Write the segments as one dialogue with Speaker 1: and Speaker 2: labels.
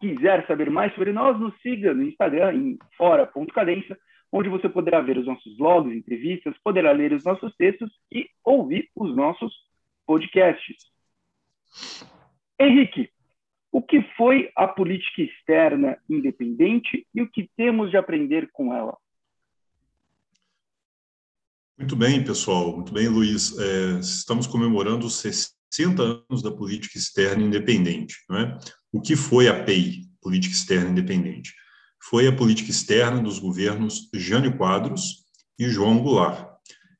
Speaker 1: quiser saber mais sobre nós, nos siga no Instagram em fora.cadência, onde você poderá ver os nossos blogs, entrevistas, poderá ler os nossos textos e ouvir os nossos podcasts. Henrique, o que foi a política externa independente e o que temos de aprender com ela?
Speaker 2: Muito bem, pessoal. Muito bem, Luiz. É, estamos comemorando os 60 anos da política externa independente. Não é? O que foi a PEI, Política Externa Independente? Foi a política externa dos governos Jânio Quadros e João Goulart.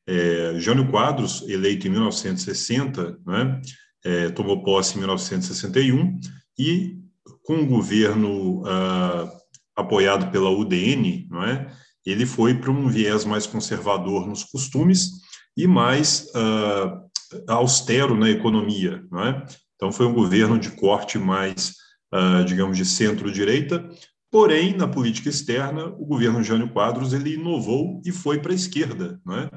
Speaker 2: É, Jânio Quadros, eleito em 1960, né, é, tomou posse em 1961 e, com o governo ah, apoiado pela UDN, não é, ele foi para um viés mais conservador nos costumes e mais ah, austero na economia, não é? Então, foi um governo de corte mais, uh, digamos, de centro-direita, porém, na política externa, o governo Jânio Quadros, ele inovou e foi para a esquerda, não é?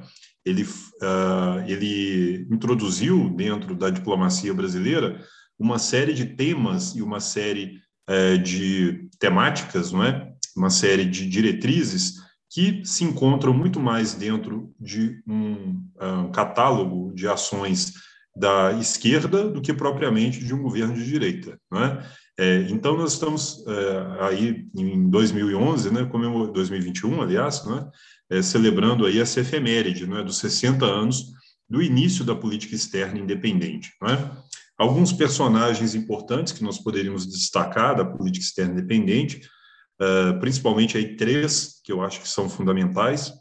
Speaker 2: Ele, uh, ele introduziu dentro da diplomacia brasileira uma série de temas e uma série uh, de temáticas, não é? Uma série de diretrizes que se encontram muito mais dentro de um, um catálogo de ações da esquerda do que propriamente de um governo de direita, né? É, então nós estamos é, aí em 2011, né, como 2021, aliás, né, é, celebrando aí essa efeméride, né, dos 60 anos do início da política externa independente, né? Alguns personagens importantes que nós poderíamos destacar da política externa independente, uh, principalmente aí três que eu acho que são fundamentais.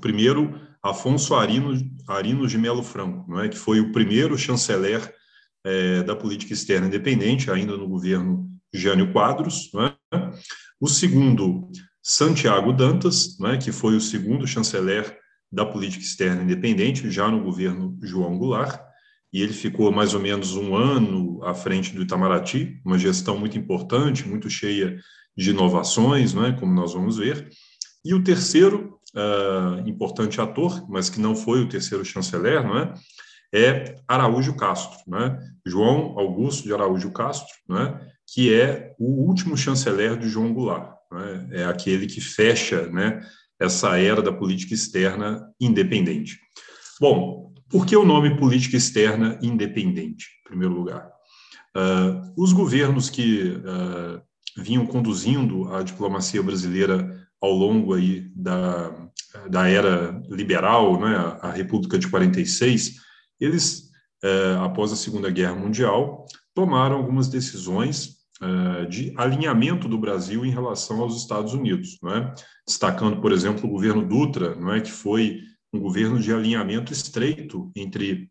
Speaker 2: Primeiro, Afonso Arino, Arino de Melo Franco, não é? que foi o primeiro chanceler é, da política externa independente, ainda no governo Jânio Quadros. Não é? O segundo, Santiago Dantas, não é? que foi o segundo chanceler da política externa independente, já no governo João Goulart, e ele ficou mais ou menos um ano à frente do Itamaraty, uma gestão muito importante, muito cheia de inovações, não é? como nós vamos ver. E o terceiro, uh, importante ator, mas que não foi o terceiro chanceler, não é? É Araújo Castro, né? João Augusto de Araújo Castro, né? Que é o último chanceler de João Goulart, né? É aquele que fecha, né? Essa era da política externa independente. Bom, por que o nome política externa independente, em primeiro lugar? Uh, os governos que uh, vinham conduzindo a diplomacia brasileira ao longo aí da, da era liberal, né, a República de 46, eles, é, após a Segunda Guerra Mundial, tomaram algumas decisões é, de alinhamento do Brasil em relação aos Estados Unidos, né? destacando, por exemplo, o governo Dutra, não é, que foi um governo de alinhamento estreito entre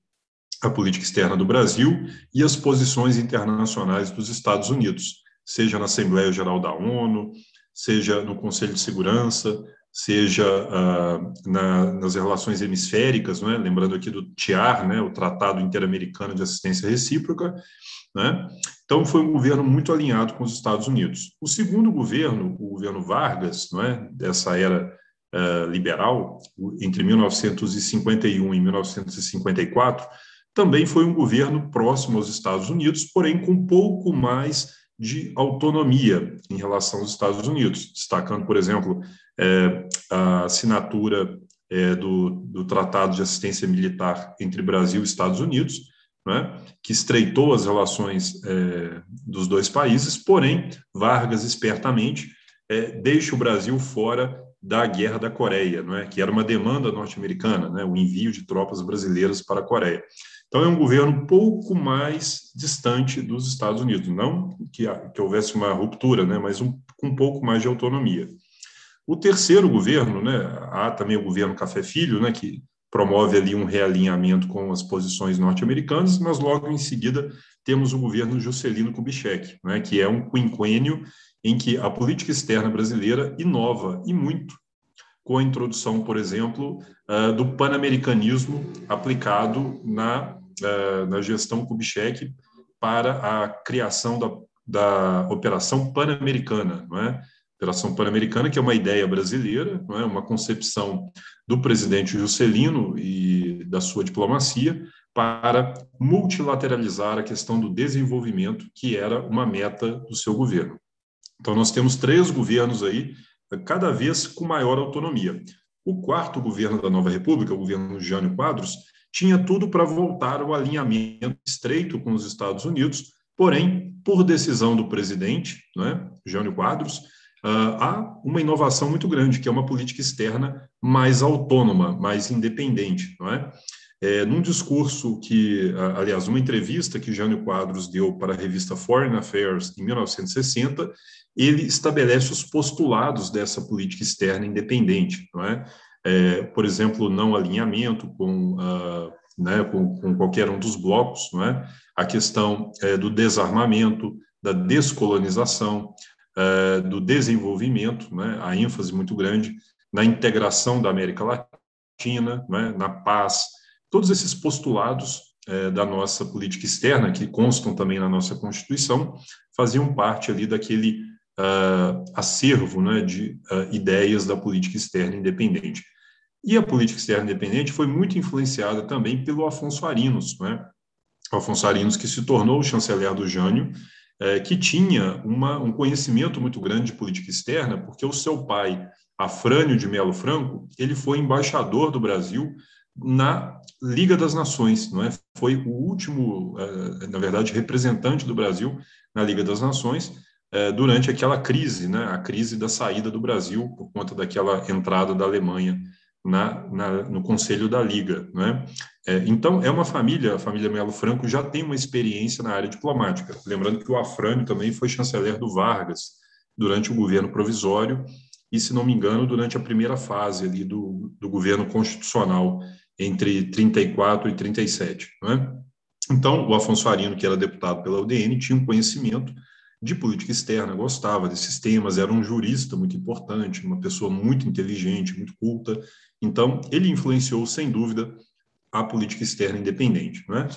Speaker 2: a política externa do Brasil e as posições internacionais dos Estados Unidos, seja na Assembleia Geral da ONU, seja no Conselho de Segurança, seja ah, na, nas relações hemisféricas, né? lembrando aqui do TIAR, né? o Tratado Interamericano de Assistência Recíproca. Né? Então, foi um governo muito alinhado com os Estados Unidos. O segundo governo, o governo Vargas, não é? dessa era uh, liberal, entre 1951 e 1954, também foi um governo próximo aos Estados Unidos, porém com pouco mais de autonomia em relação aos Estados Unidos, destacando, por exemplo, é, a assinatura é, do, do Tratado de Assistência Militar entre Brasil e Estados Unidos, né, que estreitou as relações é, dos dois países, porém, Vargas, espertamente, é, deixa o Brasil fora da Guerra da Coreia, é? que era uma demanda norte-americana, né? o envio de tropas brasileiras para a Coreia. Então, é um governo um pouco mais distante dos Estados Unidos, não que, que houvesse uma ruptura, né? mas um, com um pouco mais de autonomia. O terceiro governo, né, há também o governo Café Filho, né, que promove ali um realinhamento com as posições norte-americanas, mas logo em seguida temos o governo Juscelino Kubitschek, né, que é um quinquênio em que a política externa brasileira inova e muito com a introdução, por exemplo, uh, do panamericanismo aplicado na, na gestão Kubitschek para a criação da, da Operação Pan-Americana, não é? Operação Pan-Americana, que é uma ideia brasileira, não é? uma concepção do presidente Juscelino e da sua diplomacia para multilateralizar a questão do desenvolvimento, que era uma meta do seu governo. Então, nós temos três governos aí, cada vez com maior autonomia. O quarto governo da nova república, o governo Jânio Quadros, tinha tudo para voltar ao alinhamento estreito com os Estados Unidos, porém, por decisão do presidente, né, Jânio Quadros, uh, há uma inovação muito grande, que é uma política externa mais autônoma, mais independente, não é? É, num discurso que, aliás, uma entrevista que Jânio Quadros deu para a revista Foreign Affairs em 1960, ele estabelece os postulados dessa política externa independente, não é? É por exemplo, não alinhamento com, uh, né, com, com, qualquer um dos blocos, não é? A questão é, do desarmamento, da descolonização, é, do desenvolvimento, né? A ênfase muito grande na integração da América Latina, é? na paz, Todos esses postulados é, da nossa política externa, que constam também na nossa Constituição, faziam parte ali daquele uh, acervo né, de uh, ideias da política externa independente. E a política externa independente foi muito influenciada também pelo Afonso Arinos, né? Afonso Arinos, que se tornou o chanceler do Jânio, é, que tinha uma, um conhecimento muito grande de política externa, porque o seu pai, Afrânio de Melo Franco, ele foi embaixador do Brasil na Liga das Nações, não é? Foi o último, eh, na verdade, representante do Brasil na Liga das Nações eh, durante aquela crise, né? A crise da saída do Brasil por conta daquela entrada da Alemanha na, na, no Conselho da Liga, né? então, é uma família, a família Melo Franco já tem uma experiência na área diplomática. Lembrando que o Afrânio também foi chanceler do Vargas durante o governo provisório e, se não me engano, durante a primeira fase ali do, do governo constitucional entre 34 e 37. Né? Então, o Afonso Arino, que era deputado pela UDN, tinha um conhecimento de política externa, gostava desses temas, era um jurista muito importante, uma pessoa muito inteligente, muito culta. Então, ele influenciou, sem dúvida, a política externa independente. Né?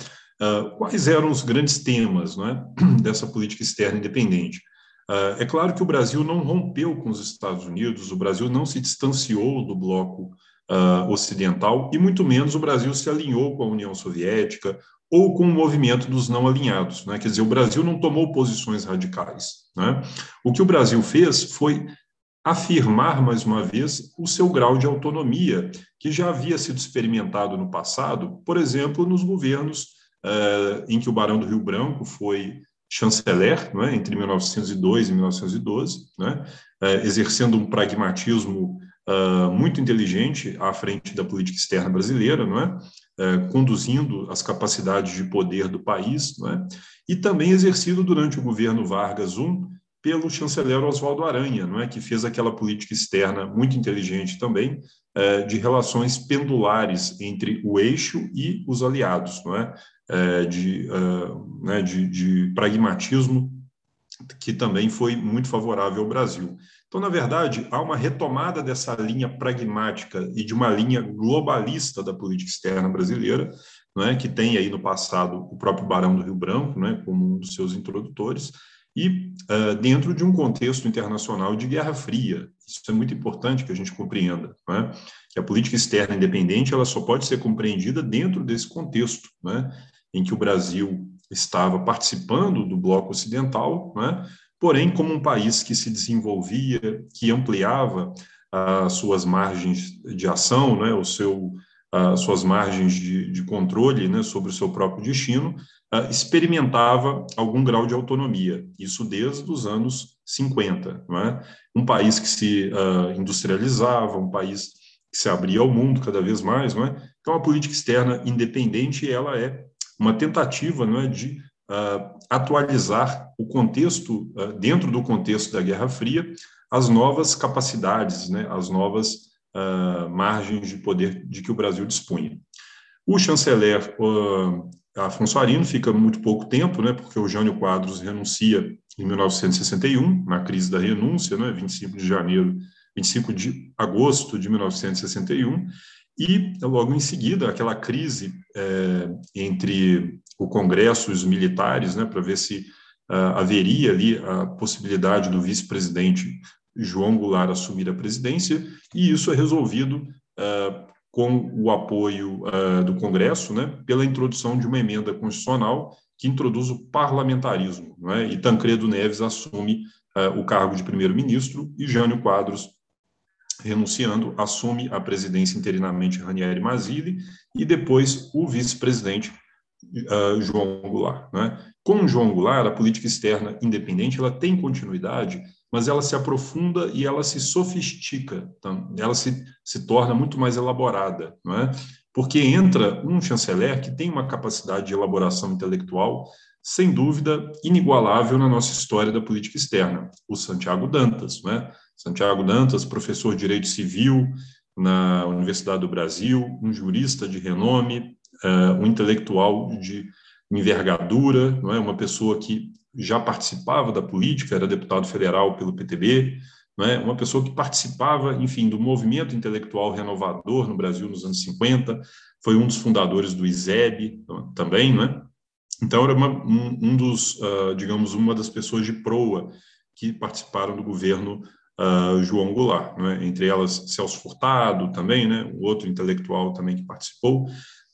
Speaker 2: Uh, quais eram os grandes temas né, dessa política externa independente? Uh, é claro que o Brasil não rompeu com os Estados Unidos, o Brasil não se distanciou do bloco uh, ocidental, e muito menos o Brasil se alinhou com a União Soviética ou com o movimento dos não alinhados. Né? Quer dizer, o Brasil não tomou posições radicais. Né? O que o Brasil fez foi afirmar, mais uma vez, o seu grau de autonomia, que já havia sido experimentado no passado, por exemplo, nos governos uh, em que o Barão do Rio Branco foi chanceler, é? entre 1902 e 1912, né? uh, exercendo um pragmatismo uh, muito inteligente à frente da política externa brasileira, não é? Uh, conduzindo as capacidades de poder do país, não é? E também exercido durante o governo Vargas I pelo chanceler Oswaldo Aranha, não é? Que fez aquela política externa muito inteligente também uh, de relações pendulares entre o eixo e os aliados, não é? de, né, de, de pragmatismo que também foi muito favorável ao Brasil. Então, na verdade, há uma retomada dessa linha pragmática e de uma linha globalista da política externa brasileira, não é, que tem aí no passado o próprio Barão do Rio Branco, não é, como um dos seus introdutores, e uh, dentro de um contexto internacional de Guerra Fria. Isso é muito importante que a gente compreenda, é? que a política externa independente ela só pode ser compreendida dentro desse contexto, é? em que o Brasil estava participando do bloco ocidental, é? Porém, como um país que se desenvolvia, que ampliava as suas margens de ação, né, o seu, as suas margens de, de controle né, sobre o seu próprio destino, experimentava algum grau de autonomia, isso desde os anos 50. Não é? Um país que se industrializava, um país que se abria ao mundo cada vez mais. Não é? Então, a política externa independente ela é uma tentativa não é, de uh, atualizar o contexto, uh, dentro do contexto da Guerra Fria, as novas capacidades, né, as novas uh, margens de poder de que o Brasil dispunha. O chanceler Afonso Arino fica muito pouco tempo, né, porque o Jânio Quadros renuncia em 1961, na crise da renúncia, né, 25 de janeiro, 25 de agosto de 1961, e logo em seguida aquela crise é, entre o Congresso e os militares, né, para ver se uh, haveria ali a possibilidade do vice-presidente João Goulart assumir a presidência, e isso é resolvido uh, com o apoio uh, do Congresso, né, pela introdução de uma emenda constitucional que introduz o parlamentarismo, é? e Tancredo Neves assume o cargo de primeiro-ministro e Jânio Quadros, renunciando, assume a presidência interinamente Ranieri Mazzilli e depois o vice-presidente uh, João Goulart. É? Com João Goulart, a política externa independente ela tem continuidade mas ela se aprofunda e ela se sofistica, então, ela se, se torna muito mais elaborada, não é? Porque entra um chanceler que tem uma capacidade de elaboração intelectual, sem dúvida, inigualável na nossa história da política externa, o Santiago Dantas, não é? Santiago Dantas, professor de Direito Civil na Universidade do Brasil, um jurista de renome, uh, um intelectual de envergadura, não é? Uma pessoa que já participava da política, era deputado federal pelo PTB, né, uma pessoa que participava, enfim, do movimento intelectual renovador no Brasil nos anos 50, foi um dos fundadores do ISEB também, né? Então, era uma, um, um, dos, uh, digamos, uma das pessoas de proa que participaram do governo uh, João Goulart, né? entre elas Celso Furtado também, né? o outro intelectual também que participou.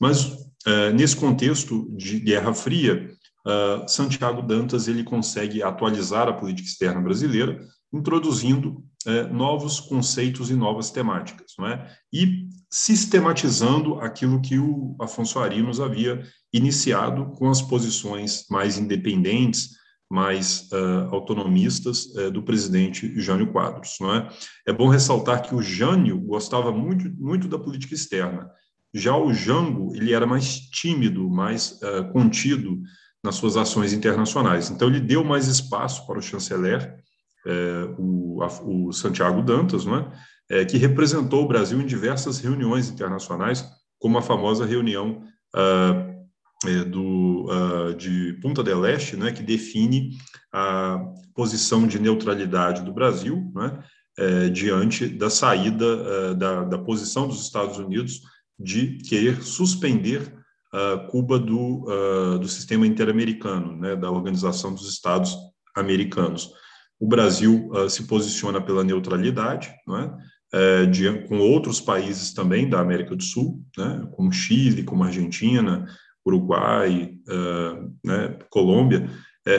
Speaker 2: Mas, uh, nesse contexto de Guerra Fria, uh, Santiago Dantas ele consegue atualizar a política externa brasileira, introduzindo uh, novos conceitos e novas temáticas, não é? E sistematizando aquilo que o Afonso Arinos havia iniciado com as posições mais independentes, mais uh, autonomistas uh, do presidente Jânio Quadros. Não é? é bom ressaltar que o Jânio gostava muito, muito da política externa. Já o Jango ele era mais tímido, mais uh, contido nas suas ações internacionais. Então, ele deu mais espaço para o chanceler, é, o, a, o, Santiago Dantas, não é? é? que representou o Brasil em diversas reuniões internacionais, como a famosa reunião do, de Punta del Este, né, que define a posição de neutralidade do Brasil né, diante da saída da, da posição dos Estados Unidos de querer suspender uh, Cuba do, uh, do sistema interamericano, né, da Organização dos Estados Americanos. O Brasil uh, se posiciona pela neutralidade, é, de, com outros países também da América do Sul, né, como Chile, como Argentina, Uruguai, né, Colômbia, é,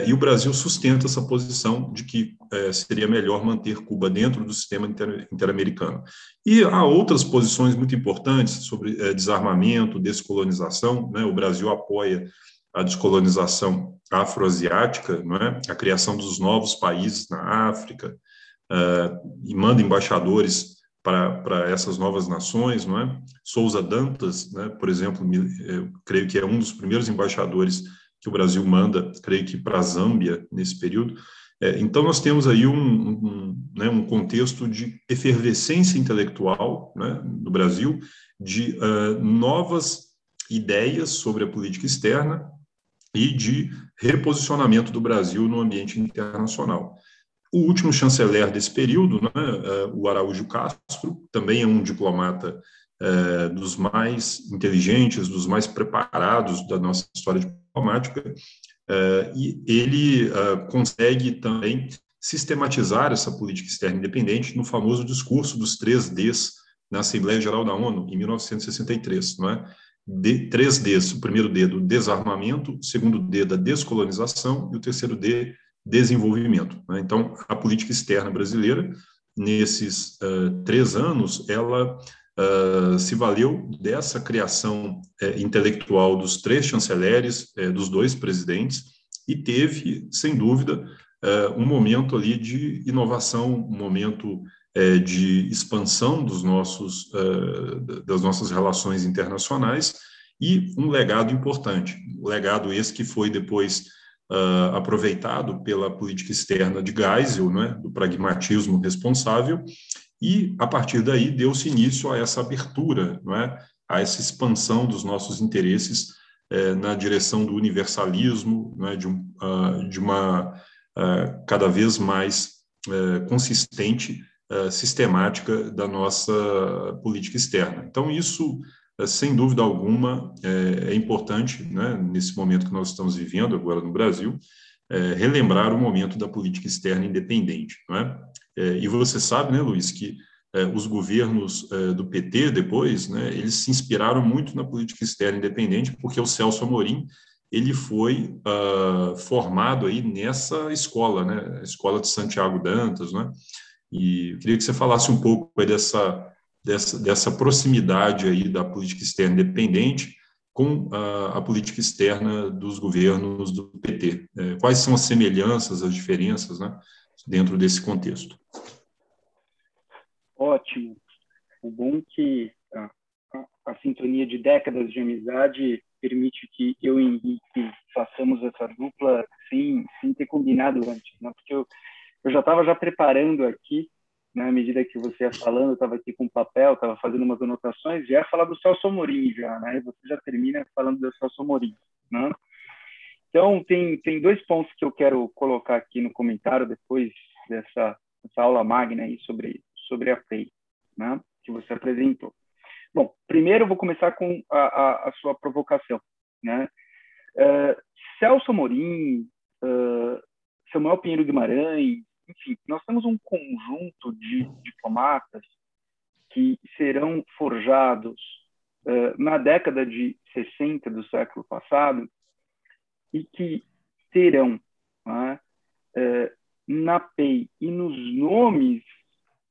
Speaker 2: e o Brasil sustenta essa posição de que é, seria melhor manter Cuba dentro do sistema inter, interamericano. E há outras posições muito importantes sobre é, desarmamento, descolonização. Né? O Brasil apoia a descolonização afroasiática, não é? a criação dos novos países na África, é, e manda embaixadores para, essas novas nações. Não é? Souza Dantas, né, por exemplo, eu creio que é um dos primeiros embaixadores que o Brasil manda, creio que para a Zâmbia nesse período. É, então, nós temos aí um, um, né, um, contexto de efervescência intelectual né, no Brasil, de uh, novas ideias sobre a política externa e de reposicionamento do Brasil no ambiente internacional. O último chanceler desse período, né, uh, o Araújo Castro, também é um diplomata uh, dos mais inteligentes, dos mais preparados da nossa história diplomática, uh, e ele uh, consegue também sistematizar essa política externa independente no famoso discurso dos três Ds na Assembleia Geral da ONU, em 1963, não é? De, três Ds, o primeiro D do desarmamento, o segundo D da descolonização e o terceiro D, desenvolvimento. Né? Então, a política externa brasileira, nesses uh, três anos, ela uh, se valeu dessa criação uh, intelectual dos três chanceleres, uh, dos dois presidentes, e teve, sem dúvida, eh, um momento ali de inovação, um momento de expansão dos nossos, das nossas relações internacionais e um legado importante, o legado esse que foi depois Uh, aproveitado pela política externa de Geisel, né, do pragmatismo responsável, E, a partir daí, deu-se início a essa abertura, não é? a essa expansão dos nossos interesses é, na direção do universalismo, é? de, um, uh, de uma uh, cada vez mais uh, consistente, sistemática da nossa política externa. Então, isso sem dúvida alguma, é, é importante, né, nesse momento que nós estamos vivendo agora no Brasil, é, relembrar o momento da política externa independente. Não é? é e você sabe, né, Luiz, que é, os governos do PT depois, né, eles se inspiraram muito na política externa independente, porque o Celso Amorim ele foi uh, formado aí nessa escola, né, a escola de Santiago Dantas, né, e eu queria que você falasse um pouco dessa dessa, dessa proximidade aí da política externa independente com a, a política externa dos governos do PT. É, quais são as semelhanças, as diferenças né, dentro desse contexto?
Speaker 1: Ótimo. O bom é que a, a, a, sintonia de décadas de amizade permite que eu e Henrique façamos essa dupla sem, sem ter combinado antes, né? porque eu, eu já estava já preparando aqui na medida que você ia falando, estava aqui com papel, estava fazendo umas anotações, já ia falar do Celso Amorim já, né? Você já termina falando do Celso Amorim, né? Então, tem, tem dois pontos que eu quero colocar aqui no comentário depois dessa, dessa aula magna aí sobre, sobre a PEI, né? Que você apresentou. Bom, primeiro eu vou começar com a, a, a sua provocação, né? Uh, Celso Amorim, uh, Samuel Pinheiro Guimarães, enfim, nós temos um conjunto de diplomatas que serão forjados uh, na década de 60 do século passado e que terão uh, na PEI e nos nomes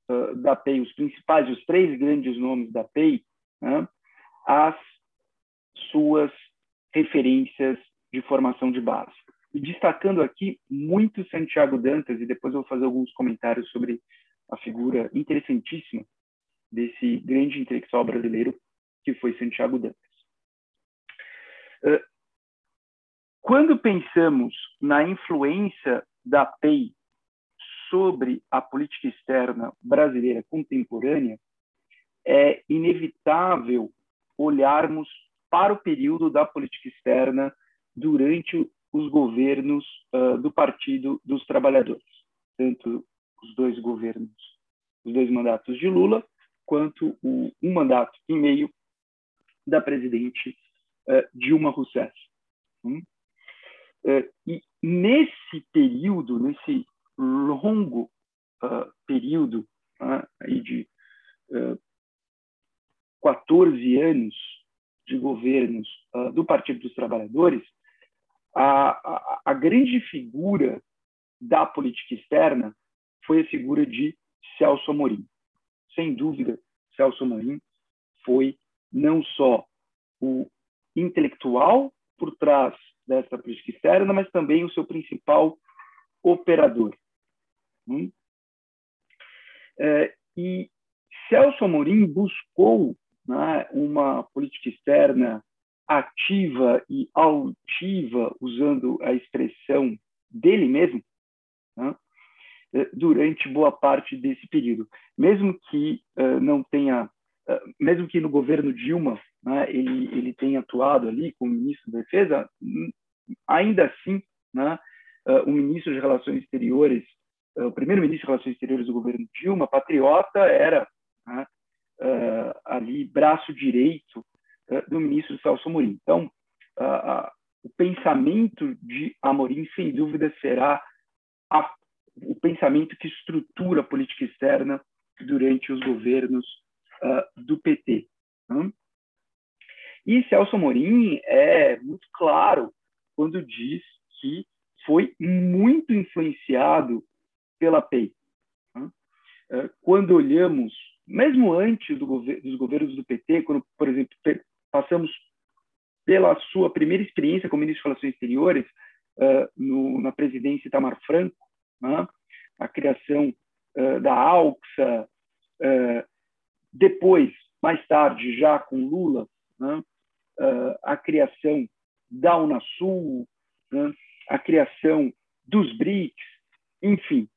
Speaker 1: uh, da PEI, os principais, os três grandes nomes da PEI, né, as suas referências de formação de base. E destacando aqui muito Santiago Dantas, e depois eu vou fazer alguns comentários sobre a figura interessantíssima desse grande intelectual brasileiro que foi Santiago Dantas. Quando pensamos na influência da PEI sobre a política externa brasileira contemporânea, é inevitável olharmos para o período da política externa durante os governos uh, do Partido dos Trabalhadores, tanto os dois governos, os dois mandatos de Lula, quanto o, um mandato e meio da presidente uh, Dilma Rousseff. Hum? Uh, e nesse período, nesse longo período aí de 14 anos de governos do Partido dos Trabalhadores, a, a, grande figura da política externa foi a figura de Celso Amorim. Sem dúvida, Celso Amorim foi não só o intelectual por trás dessa política externa, mas também o seu principal operador. Hum? É, e Celso Amorim buscou né, uma política externa ativa e altiva, usando a expressão dele mesmo, né, eh, durante boa parte desse período. Mesmo que uh, não tenha, uh, mesmo que no governo Dilma né, ele, ele tenha atuado ali como ministro da Defesa, hum, ainda assim, né, uh, o ministro de Relações Exteriores, o primeiro ministro de Relações Exteriores do governo Dilma, patriota, era né, ali braço direito do ministro Celso Amorim. Então, o pensamento de Amorim, sem dúvida, será a, o pensamento que estrutura a política externa durante os governos uh, do PT. Né? E Celso Amorim é muito claro quando diz que foi muito influenciado pela PEI. Né? Uh, quando olhamos, mesmo antes do dos governos do PT, quando, por exemplo, passamos pela sua primeira experiência como ministro de Relações Exteriores uh, no, na presidência Itamar Franco, né? a criação uh, da AUXA, uh, depois, mais tarde, já com Lula, né? a criação da Unasul, né? a criação dos BRICS, enfim,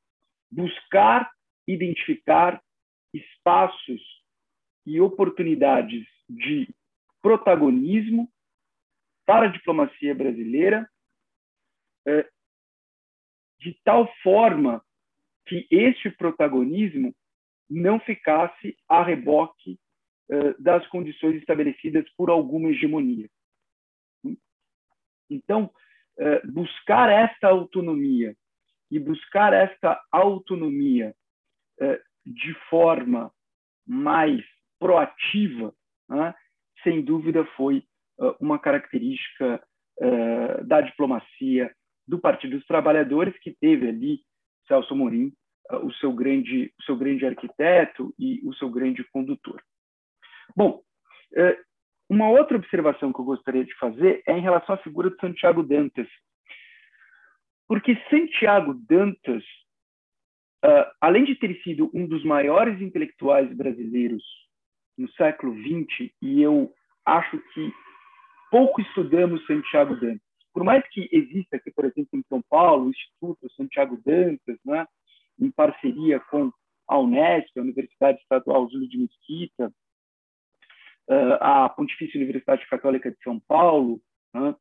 Speaker 1: buscar, identificar espaços e oportunidades de protagonismo para a diplomacia brasileira, é, de tal forma que este protagonismo não ficasse a reboque é, das condições estabelecidas por alguma hegemonia. Então, é, buscar esta autonomia e buscar esta autonomia de forma mais proativa, né, sem dúvida foi uh, uma característica uh, da diplomacia do Partido dos Trabalhadores, que teve ali Celso Morim, uh, o, seu grande, o seu grande arquiteto e o seu grande condutor. Bom, uma outra observação que eu gostaria de fazer é em relação à figura de Santiago Dantas. Porque Santiago Dantas, além de ter sido um dos maiores intelectuais brasileiros no século XX, e eu acho que pouco estudamos Santiago Dantas. Por mais que exista aqui, por exemplo, em São Paulo, o Instituto Santiago Dantas, né, em parceria com a Unesp, a Universidade Estadual Júlio de Mesquita, eh, a Pontifícia Universidade Católica de São Paulo né,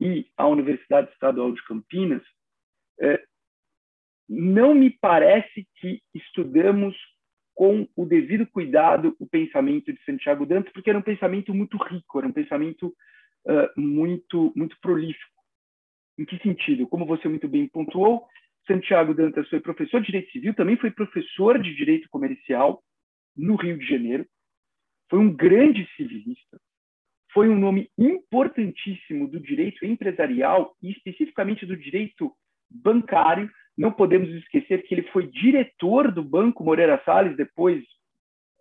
Speaker 1: e a Universidade Estadual de Campinas, eh, não me parece que estudamos com o devido cuidado o pensamento de Santiago Dantas, porque era um pensamento muito rico, era um pensamento uh, muito, muito prolífico. Em que sentido? Como você muito bem pontuou, Santiago Dantas foi professor de Direito Civil, também foi professor de Direito Comercial no Rio de Janeiro, foi um grande civilista, foi um nome importantíssimo do direito empresarial e especificamente do direito bancário, não podemos esquecer que ele foi diretor do Banco Moreira Salles, depois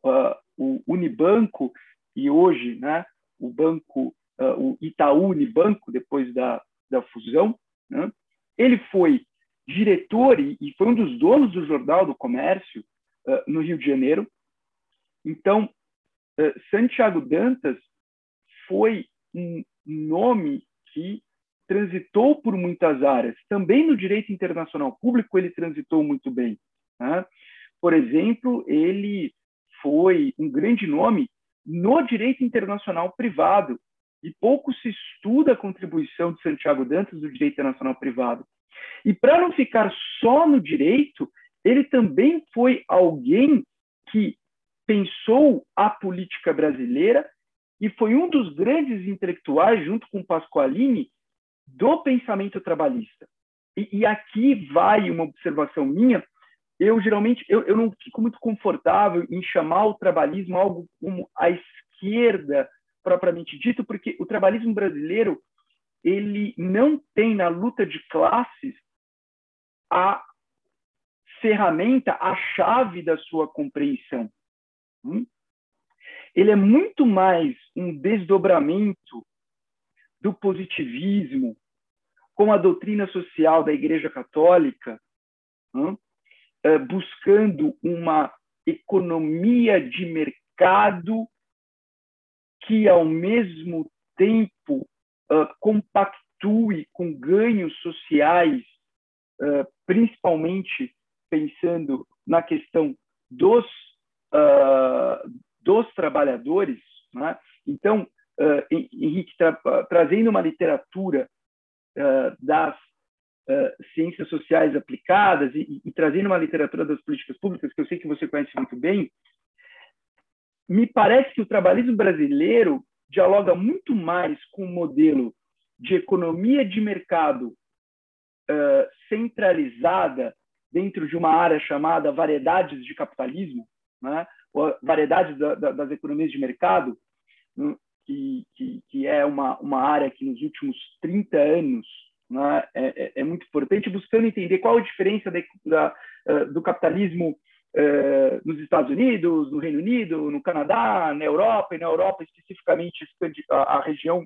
Speaker 1: uh, o Unibanco e hoje né, o Banco, uh, o Itaú Unibanco, depois da, da fusão. Né? Ele foi diretor e, e, foi um dos donos do Jornal do Comércio uh, no Rio de Janeiro. Então, Santiago Dantas foi um nome que transitou por muitas áreas. Também no direito internacional público ele transitou muito bem. Né? Por exemplo, ele foi um grande nome no direito internacional privado e pouco se estuda a contribuição de Santiago Dantas do direito internacional privado. E para não ficar só no direito, ele também foi alguém que pensou a política brasileira e foi um dos grandes intelectuais, junto com Pasqualini, do pensamento trabalhista. E, e, aqui vai uma observação minha. Eu geralmente eu, eu não fico muito confortável em chamar o trabalhismo algo como a esquerda propriamente dito, porque o trabalhismo brasileiro ele não tem na luta de classes a ferramenta, a chave da sua compreensão. Hum? Ele é muito mais um desdobramento do positivismo, com a doutrina social da Igreja Católica, é, buscando uma economia de mercado que, ao mesmo tempo, compactue com ganhos sociais, principalmente pensando na questão dos, dos trabalhadores. Né? Então, uh, Henrique, tra trazendo uma literatura uh, das uh, ciências sociais aplicadas e, e, trazendo uma literatura das políticas públicas, que eu sei que você conhece muito bem, me parece que o trabalhismo brasileiro dialoga muito mais com o modelo de economia de mercado centralizada dentro de uma área chamada variedades de capitalismo, né? variedades da, da, das economias de mercado, que, que, que é uma, uma área que nos últimos 30 anos né, é, é, é, muito importante, buscando entender qual a diferença da, eh, do capitalismo uh, nos Estados Unidos, no Reino Unido, no Canadá, na Europa, e na Europa especificamente a, a região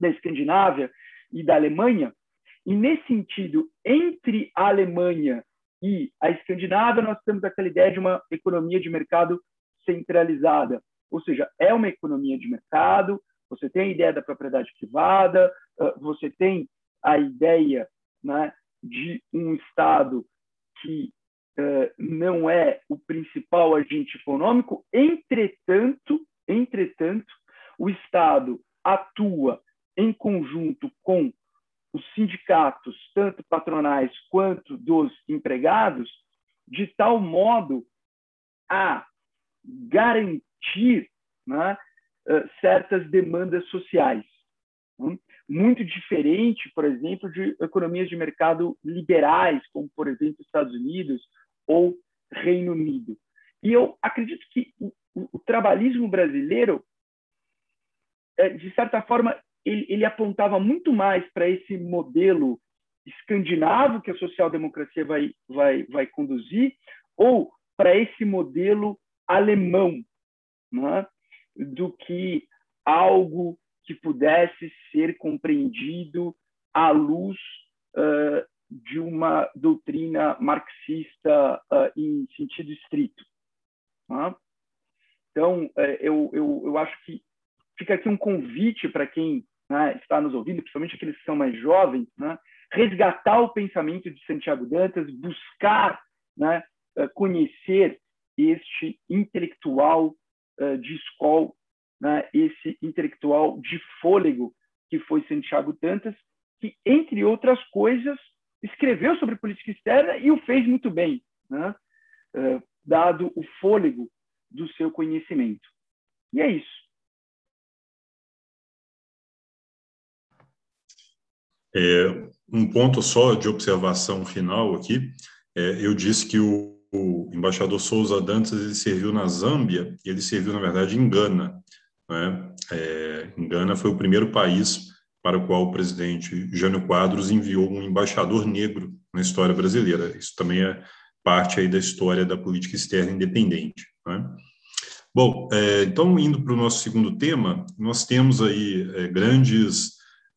Speaker 1: da Escandinávia e da Alemanha. E nesse sentido, entre a Alemanha e a Escandinávia, nós temos aquela ideia de uma economia de mercado centralizada, ou seja, é uma economia de mercado, você tem a ideia da propriedade privada, você tem a ideia né, de um Estado que uh, não é o principal agente econômico, entretanto, entretanto, o Estado atua em conjunto com os sindicatos, tanto patronais quanto dos empregados, de tal modo a garantir né, certas demandas sociais. Né? Muito diferente, por exemplo, de economias de mercado liberais, como, por exemplo, Estados Unidos ou Reino Unido. E eu acredito que o, o trabalhismo brasileiro, é, de certa forma, ele, ele apontava muito mais para esse modelo escandinavo que a social-democracia vai, vai, vai conduzir, ou para esse modelo alemão, né? do que algo que pudesse ser compreendido à luz uh, de uma doutrina marxista uh, em sentido estrito. Né? Então, eu, eu, eu acho que fica aqui um convite para quem né, está nos ouvindo, principalmente aqueles que são mais jovens, né, resgatar o pensamento de Santiago Dantas, buscar né, conhecer este intelectual de escola, né, esse intelectual de fôlego que foi Santiago Dantas, que, entre outras coisas, escreveu sobre política externa e o fez muito bem, né, uh, dado o fôlego do seu conhecimento. E é isso.
Speaker 2: É, um ponto só de observação final aqui, é, eu disse que o, o, embaixador Souza Dantas ele serviu na Zâmbia, ele serviu, na verdade, em Gana. Né? É, em Gana foi o primeiro país para o qual o presidente Jânio Quadros enviou um embaixador negro na história brasileira. Isso também é parte aí da história da política externa independente. Né? Bom, é, então, indo para o nosso segundo tema, nós temos aí é, grandes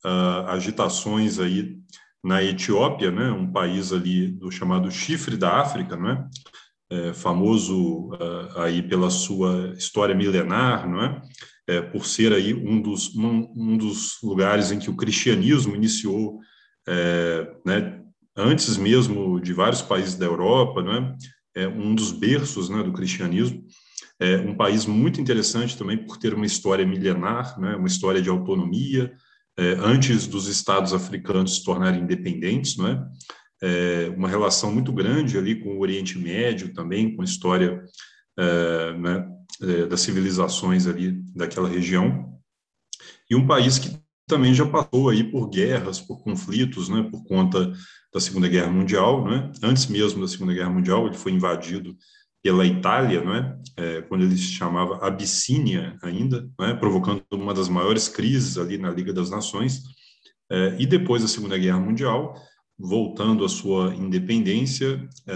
Speaker 2: uh, agitações aí na Etiópia, né, um país ali do chamado chifre da África, não é? é famoso uh, aí pela sua história milenar, não é? é? por ser aí um dos um, um, dos lugares em que o cristianismo iniciou, é, né, antes mesmo de vários países da Europa, não é? é um dos berços, né, do cristianismo. É um país muito interessante também por ter uma história milenar, né, uma história de autonomia, é, antes dos estados africanos se tornarem independentes, não é? é? uma relação muito grande ali com o Oriente Médio também, com a história é, né, é, das civilizações ali daquela região, e um país que também já passou aí por guerras, por conflitos, né, por conta da Segunda Guerra Mundial, né? Antes mesmo da Segunda Guerra Mundial, ele foi invadido pela Itália, não é? é? quando ele se chamava Abissínia ainda, é? provocando uma das maiores crises ali na Liga das Nações, é, e depois da Segunda Guerra Mundial, voltando à sua independência, é,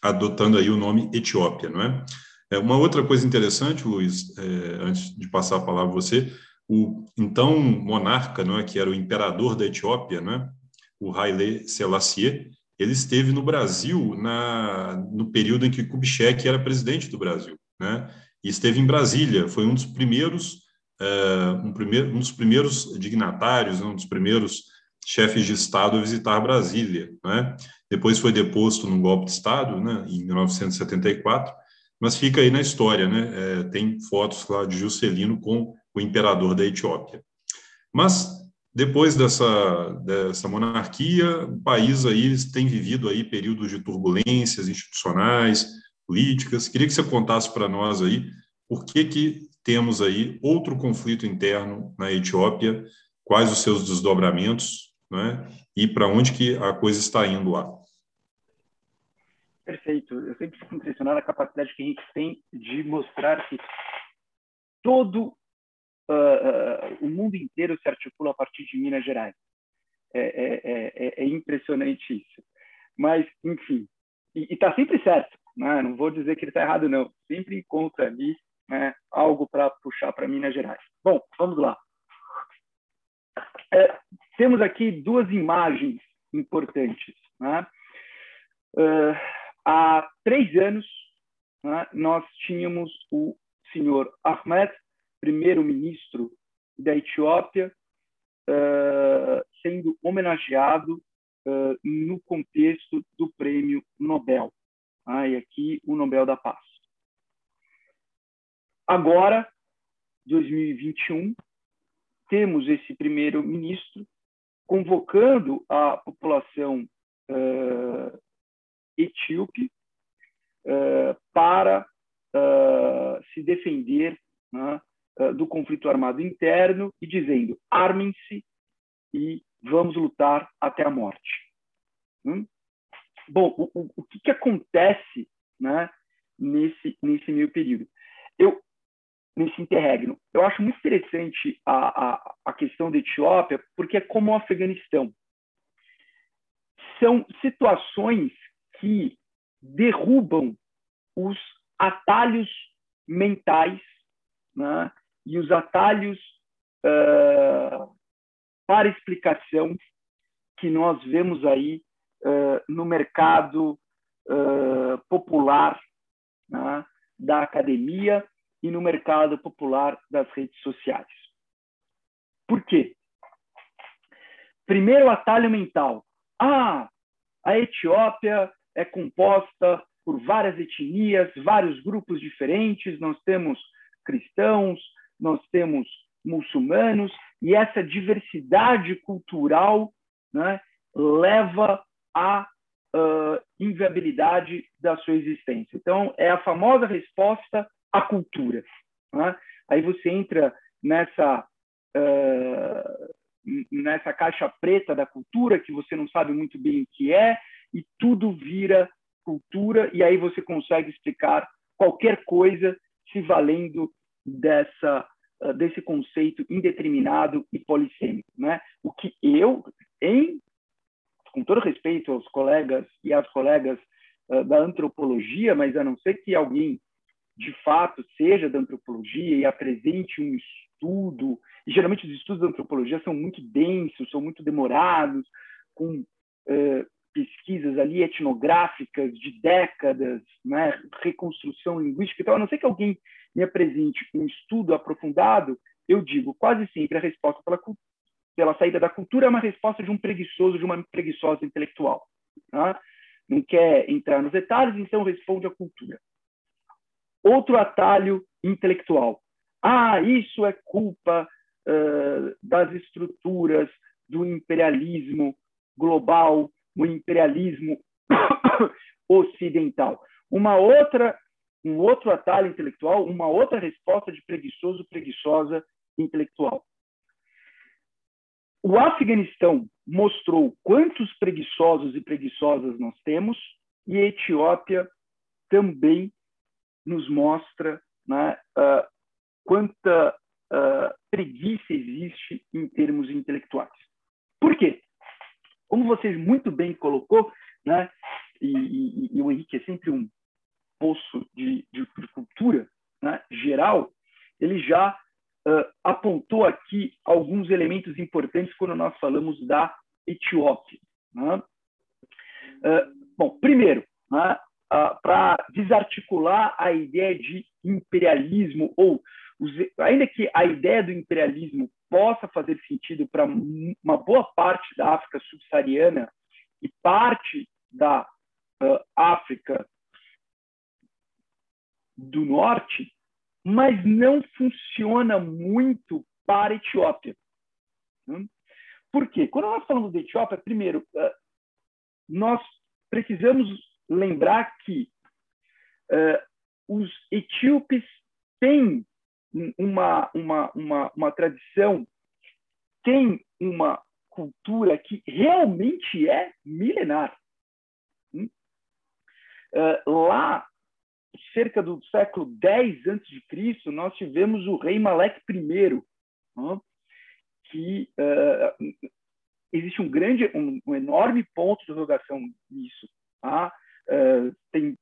Speaker 2: adotando aí o nome Etiópia, não é? é uma outra coisa interessante, Luiz, é, antes de passar a palavra a você, o então monarca, não é, que era o imperador da Etiópia, não é? o Haile Selassie, ele esteve no Brasil na, no período em que Kubitschek era presidente do Brasil, né? E esteve em Brasília, foi um dos primeiros, uh, um, primeiro, um dos primeiros dignatários, um dos primeiros chefes de Estado a visitar Brasília, né? Depois foi deposto num golpe de Estado, né? Em 1974, mas fica aí na história, né? É, tem fotos lá de Juscelino com o imperador da Etiópia. Mas depois dessa, dessa monarquia, o país aí tem vivido aí períodos de turbulências institucionais, políticas. Queria que você contasse para nós aí por que que temos aí outro conflito interno na Etiópia, quais os seus desdobramentos, né? E para onde que a coisa está indo lá?
Speaker 1: Perfeito. Eu sempre fico impressionado a capacidade que a gente tem de mostrar que todo uh, o mundo inteiro se articula a partir de Minas Gerais. É, é, é, é impressionante isso. Mas, enfim, e está sempre certo. Né? Não vou dizer que ele está errado, não. Sempre encontra ali né, algo para puxar para Minas Gerais. Bom, vamos lá. É, temos aqui duas imagens importantes. Né? Uh, há três anos, né, nós tínhamos o senhor Ahmed primeiro-ministro da Etiópia uh, sendo homenageado uh, no contexto do Prêmio Nobel. Ah, e aqui o Nobel da Paz. Agora, 2021, temos esse primeiro-ministro convocando a população uh, etíope para se defender né, do conflito armado interno e dizendo: armem-se e vamos lutar até a morte. Hum? Bom, o, o, o que, que, acontece né, nesse, nesse meio período? Eu, nesse interregno. Eu acho muito interessante a, a, a questão da Etiópia, porque é como o Afeganistão. São situações que derrubam os atalhos mentais né, e os atalhos uh, para explicação que nós vemos aí uh, no mercado uh, popular né, da academia e no mercado popular das redes sociais. Por quê? Primeiro, atalho mental. Ah, a Etiópia é composta por várias etnias, vários grupos diferentes, nós temos cristãos, nós temos muçulmanos, e essa diversidade cultural né, leva à uh, inviabilidade da sua existência. Então, é a famosa resposta a cultura. Né? Aí você entra nessa uh, nessa caixa preta da cultura que você não sabe muito bem o que é e tudo vira cultura e aí você consegue explicar qualquer coisa se valendo dessa uh, desse conceito indeterminado e polissêmico, né? O que eu, em com todo respeito aos colegas e às colegas uh, da antropologia, mas a não ser que alguém de fato seja da antropologia e apresente um estudo, e geralmente os estudos da antropologia são muito densos, são muito demorados, com eh, pesquisas ali etnográficas de décadas, né, reconstrução linguística e tal, a não ser que alguém me apresente um estudo aprofundado, eu digo quase sempre a resposta pela, pela saída da cultura é uma resposta de um preguiçoso, de uma preguiçosa intelectual. Tá? Não quer entrar nos detalhes, então responde a cultura. Outro atalho intelectual. Ah, isso é culpa uh, das estruturas do imperialismo global, o imperialismo ocidental. Uma outra, um outro atalho intelectual, uma outra resposta de preguiçoso, preguiçosa intelectual. O Afeganistão mostrou quantos preguiçosos e preguiçosas nós temos, e a Etiópia também nos mostra né, uh, quanta uh, preguiça existe em termos intelectuais. Por quê? Como você muito bem colocou, né, e, e, e o Henrique é sempre um poço de, de, de cultura né, geral, ele já uh, apontou aqui alguns elementos importantes quando nós falamos da Etiópia. Né? Uh, bom, primeiro, né, uh, para desarticular a ideia de imperialismo, ou os, ainda que a ideia do imperialismo possa fazer sentido para uma boa parte da África subsaariana e parte da África do Norte, mas não funciona muito para a Etiópia. Hum? Por quê? Quando nós falamos da Etiópia, primeiro, uh, nós precisamos lembrar que uh, os etíopes têm uma, uma, uma, uma tradição, têm uma cultura que realmente é milenar. Uh, lá, cerca do século X a.C., nós tivemos o rei Malek I, que uh, existe um grande, um, enorme ponto de interrogação nisso. Tá? uh, tem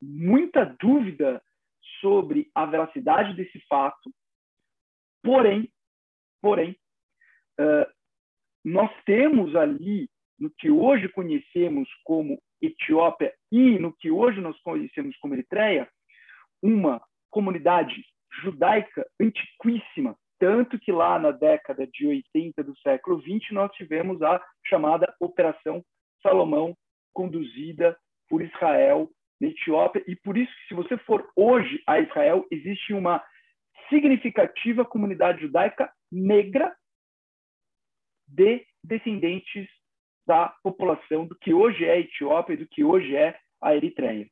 Speaker 1: muita dúvida sobre a veracidade desse fato, porém, porém, uh, nós temos ali no que hoje conhecemos como Etiópia e no que hoje nós conhecemos como Eritreia, uma comunidade judaica antiquíssima, tanto que lá na década de 80 do século 20 nós tivemos a chamada Operação Salomão, conduzida por Israel na Etiópia, e por isso se você for hoje a Israel, existe uma significativa comunidade judaica negra de descendentes da população do que hoje é a Etiópia e do que hoje é a Eritreia.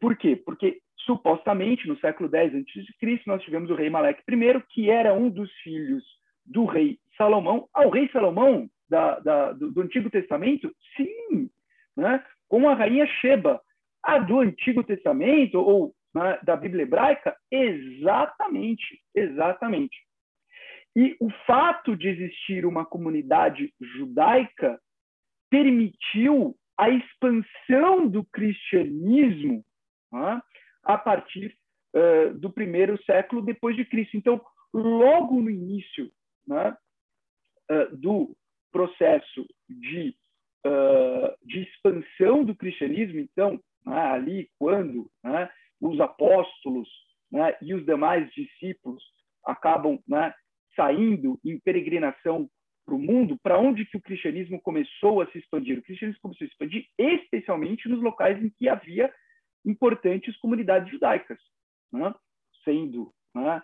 Speaker 1: Por quê? Porque supostamente no século X a.C. nós tivemos o rei Maleque I, que era um dos filhos do rei Salomão. Ao rei Salomão da, da, do, do, Antigo Testamento, sim, né? com a rainha Sheba. A do Antigo Testamento ou né, da Bíblia hebraica, exatamente, exatamente. E o fato de existir uma comunidade judaica permitiu a expansão do cristianismo né, a partir uh, do primeiro século depois de Cristo. Então, logo no início né, uh, do processo de, uh, de expansão do cristianismo, então, né, ali quando os apóstolos e os demais discípulos acabam né, saindo em peregrinação para o mundo, para onde que o cristianismo começou a se expandir? O cristianismo começou a se expandir especialmente nos locais em que havia importantes comunidades judaicas, né? sendo né,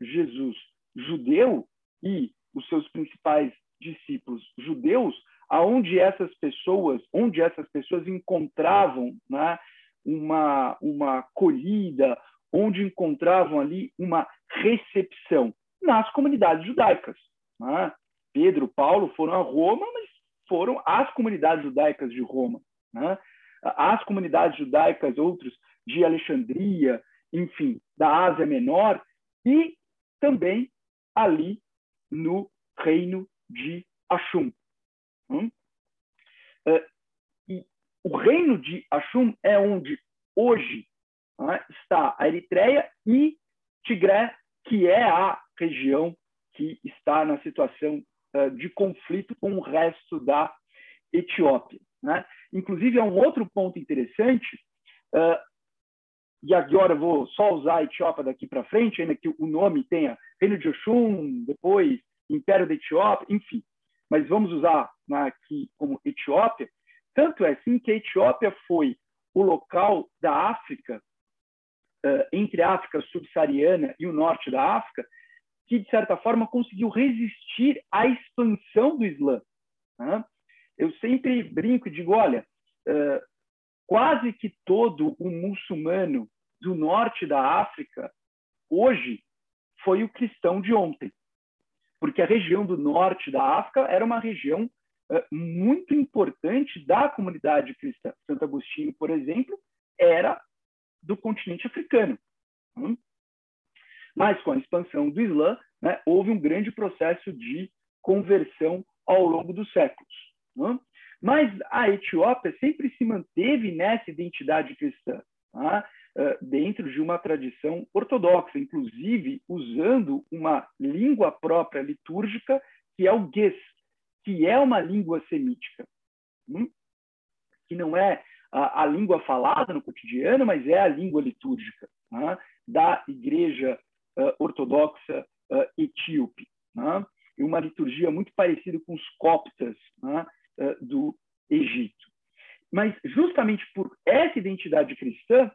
Speaker 1: Jesus judeu e os seus principais discípulos judeus, aonde essas pessoas, onde essas pessoas encontravam né, uma uma acolhida, onde encontravam ali uma recepção nas comunidades judaicas. Né? Pedro, Paulo foram a Roma, mas foram as comunidades judaicas de Roma. Né? As comunidades judaicas, outros de Alexandria, enfim, da Ásia Menor, e também ali no reino de Ashum. Hum? E o reino de Ashum é onde hoje né, está a Eritreia e Tigré, que é a região que está na situação uh, de conflito com o resto da Etiópia. Né? Inclusive, é um outro ponto interessante, uh, e agora eu vou só usar a Etiópia daqui para frente, ainda que o nome tenha Reino de Oxum, depois Império da Etiópia, enfim. Mas vamos usar né, aqui como Etiópia. Tanto é assim que a Etiópia foi o local da África, uh, entre a África subsaariana e o norte da África, que, de certa forma, conseguiu resistir à expansão do Islã. Né? Eu sempre brinco e digo: olha, uh, quase que todo o muçulmano do norte da África, hoje, foi o cristão de ontem. Porque a região do norte da África era uma região uh, muito importante da comunidade cristã. Santo Agostinho, por exemplo, era do continente africano. Hum? Mas com a expansão do Islã, né, houve um grande processo de conversão ao longo dos séculos. Né? Mas a Etiópia sempre se manteve nessa identidade cristã, tá? dentro de uma tradição ortodoxa, inclusive usando uma língua própria litúrgica, que é o Ges, que é uma língua semítica, hum? que não é a, língua falada no cotidiano, mas é a língua litúrgica tá? da Igreja ortodoxa uh, etíope. Né? E uma liturgia muito parecida com os coptas né? uh, do Egito. Mas justamente por essa identidade cristã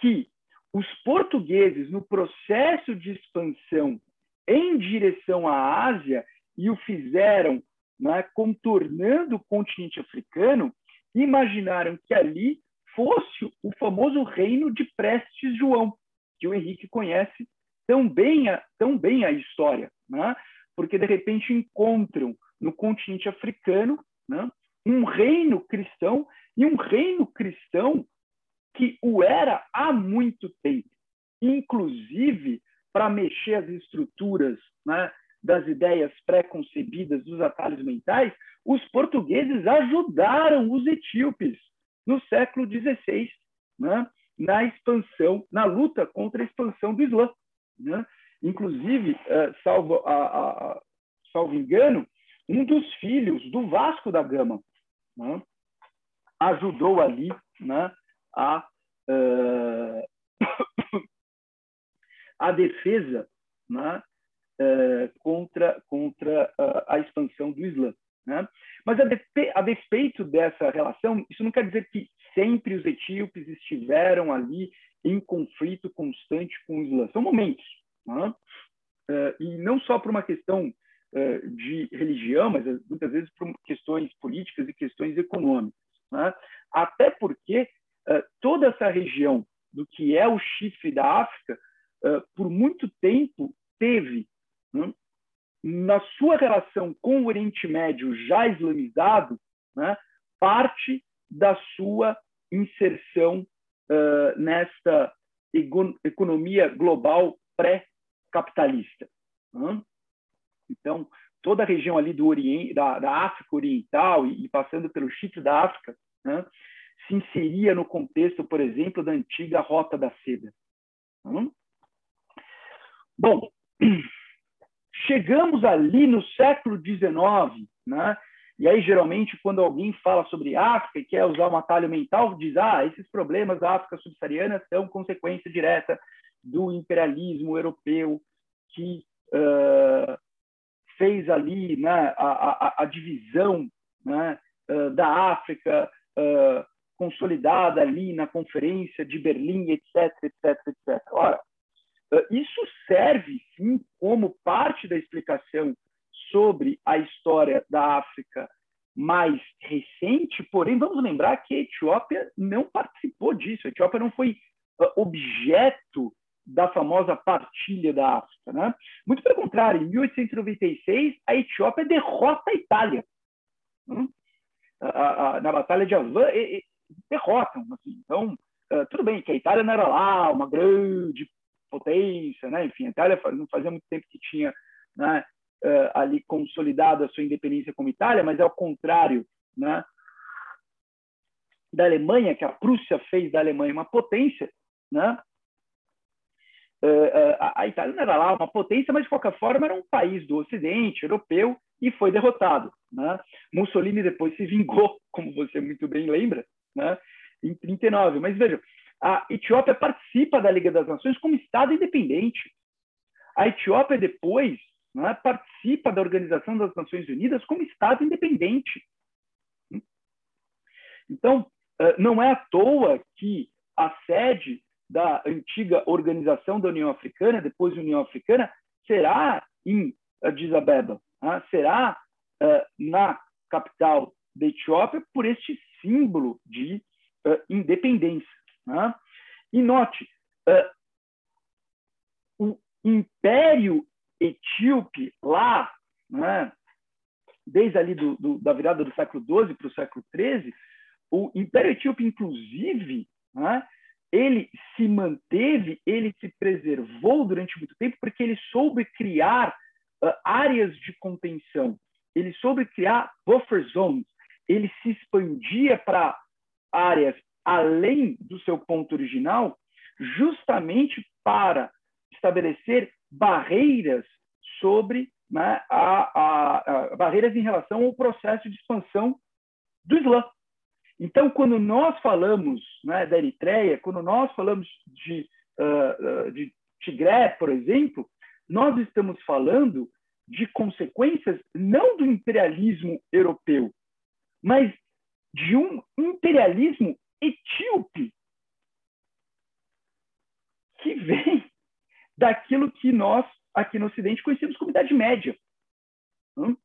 Speaker 1: que os portugueses, no processo de expansão em direção à Ásia, e o fizeram né, contornando o continente africano, imaginaram que ali fosse o famoso reino de Prestes João, que o Henrique conhece tão bem a, tão bem a história, né? porque de repente encontram no continente africano né, um reino cristão e um reino cristão que o era há muito tempo, inclusive para mexer as estruturas né, das ideias pré-concebidas dos atalhos mentais, os portugueses ajudaram os etíopes no século XVI, né, na expansão, na luta contra a expansão do Islã. Né? Inclusive, uh, salvo, a, a, salvo engano, um dos filhos do Vasco da Gama né? ajudou ali né, a, uh, a defesa né, uh, contra, contra a expansão do Islã. Né? Mas a, despe a despeito dessa relação, isso não quer dizer que sempre os etíopes estiveram ali em conflito constante com o Islã. São momentos. Né? Uh, e não só por uma questão uh, de religião, mas muitas vezes por questões políticas e questões econômicas. Né? Até porque uh, toda essa região do que é o chifre da África, por muito tempo teve, né? Na sua relação com o Oriente Médio já islamizado, né? parte da sua inserção nesta economia global pré-capitalista. Né? Então, toda a região ali do Oriente, da, da África Oriental e, e, passando pelo Chipre da África, né, se inseria no contexto, por exemplo, da antiga Rota da Seda. Bom, chegamos ali no século XIX, né? E aí, geralmente, quando alguém fala sobre África e quer usar um atalho mental, diz: ah, esses problemas da África subsaariana são consequência direta do imperialismo europeu que uh, fez ali né, a, a, a divisão né, uh, da África uh, consolidada ali na Conferência de Berlim, etc, etc, etc. Ora, isso serve, sim, como parte da explicação sobre a história da África mais recente, porém, vamos lembrar que a Etiópia não participou disso. A Etiópia não foi objeto da famosa partilha da África. Né? Muito pelo contrário, em 1896, a Etiópia derrota a Itália. Hum? A, a, na Batalha de Avan, e, derrotam. Assim. Então, tudo bem que a Itália não era lá uma grande potência, né? enfim, a Itália não fazia muito tempo que tinha né, uh, ali consolidado a sua independência como Itália, mas é o contrário né, da Alemanha, que a Prússia fez da Alemanha uma potência, né? Uh, a Itália não era lá uma potência, mas de qualquer forma era um país do Ocidente, europeu, e foi derrotado. Né? Mussolini depois se vingou, como você muito bem lembra, né? em 39. Mas veja, a Etiópia participa da Liga das Nações como Estado independente. A Etiópia depois né, participa da Organização das Nações Unidas como Estado independente. Então, não é à toa que a sede da antiga Organização da União Africana, depois União Africana, será em Addis Abeba, né? será uh, na capital da Etiópia por este símbolo de uh, independência. Né? E note, uh, o Império Etíope lá, né, desde ali do, do, da virada do século XII para o século XIII, o Império Etíope, inclusive, né, ele se manteve, ele se preservou durante muito tempo porque ele soube criar uh, áreas de contenção, ele soube criar buffer zones, ele se expandia para áreas além do seu ponto original, justamente para estabelecer barreiras sobre né, a, a, a, barreiras em relação ao processo de expansão do Islã. Então, quando nós falamos né, da Eritreia, quando nós falamos de, uh, de Tigré, por exemplo, nós estamos falando de consequências não do imperialismo europeu, mas de um imperialismo etíope que vem daquilo que nós aqui no Ocidente conhecemos como Idade Média. Hum?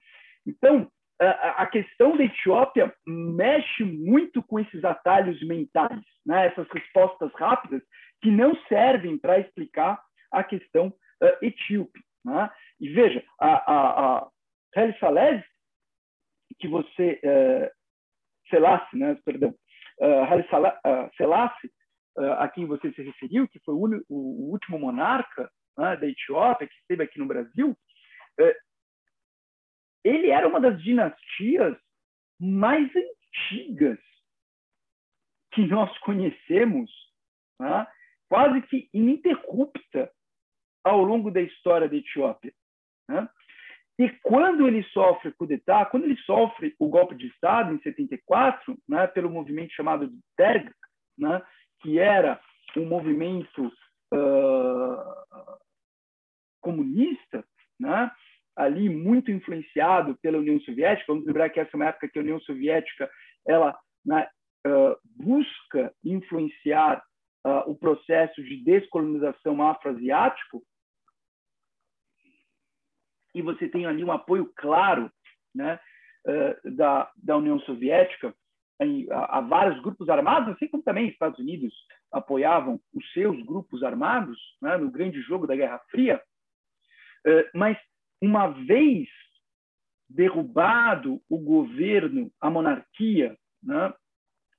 Speaker 1: Então, a questão da Etiópia mexe muito com esses atalhos mentais, né? essas respostas rápidas que não servem para explicar a questão etíope. Né? E veja, a, a, a que você, uh, Selassie, né? perdão, uh, Haile uh, Selassie, uh, a quem você se referiu, que foi o, último monarca né, da Etiópia, que esteve aqui no Brasil, uh, ele era uma das dinastias mais antigas que nós conhecemos, né? quase que ininterrupta ao longo da história da Etiópia. Né? E quando ele sofre o d'etat, quando ele sofre o golpe de Estado em 74, né, pelo movimento chamado de TERG, né, que era um movimento uh, comunista, né, ali muito influenciado pela União Soviética. Vamos lembrar que essa é uma época que a União Soviética ela né, uh, busca influenciar uh, o processo de descolonização afroasiático. E você tem ali um apoio claro né, uh, da, da União Soviética a, a vários grupos armados, assim como também Estados Unidos apoiavam os seus grupos armados né, no grande jogo da Guerra Fria. mas uma vez derrubado o governo, a monarquia, né,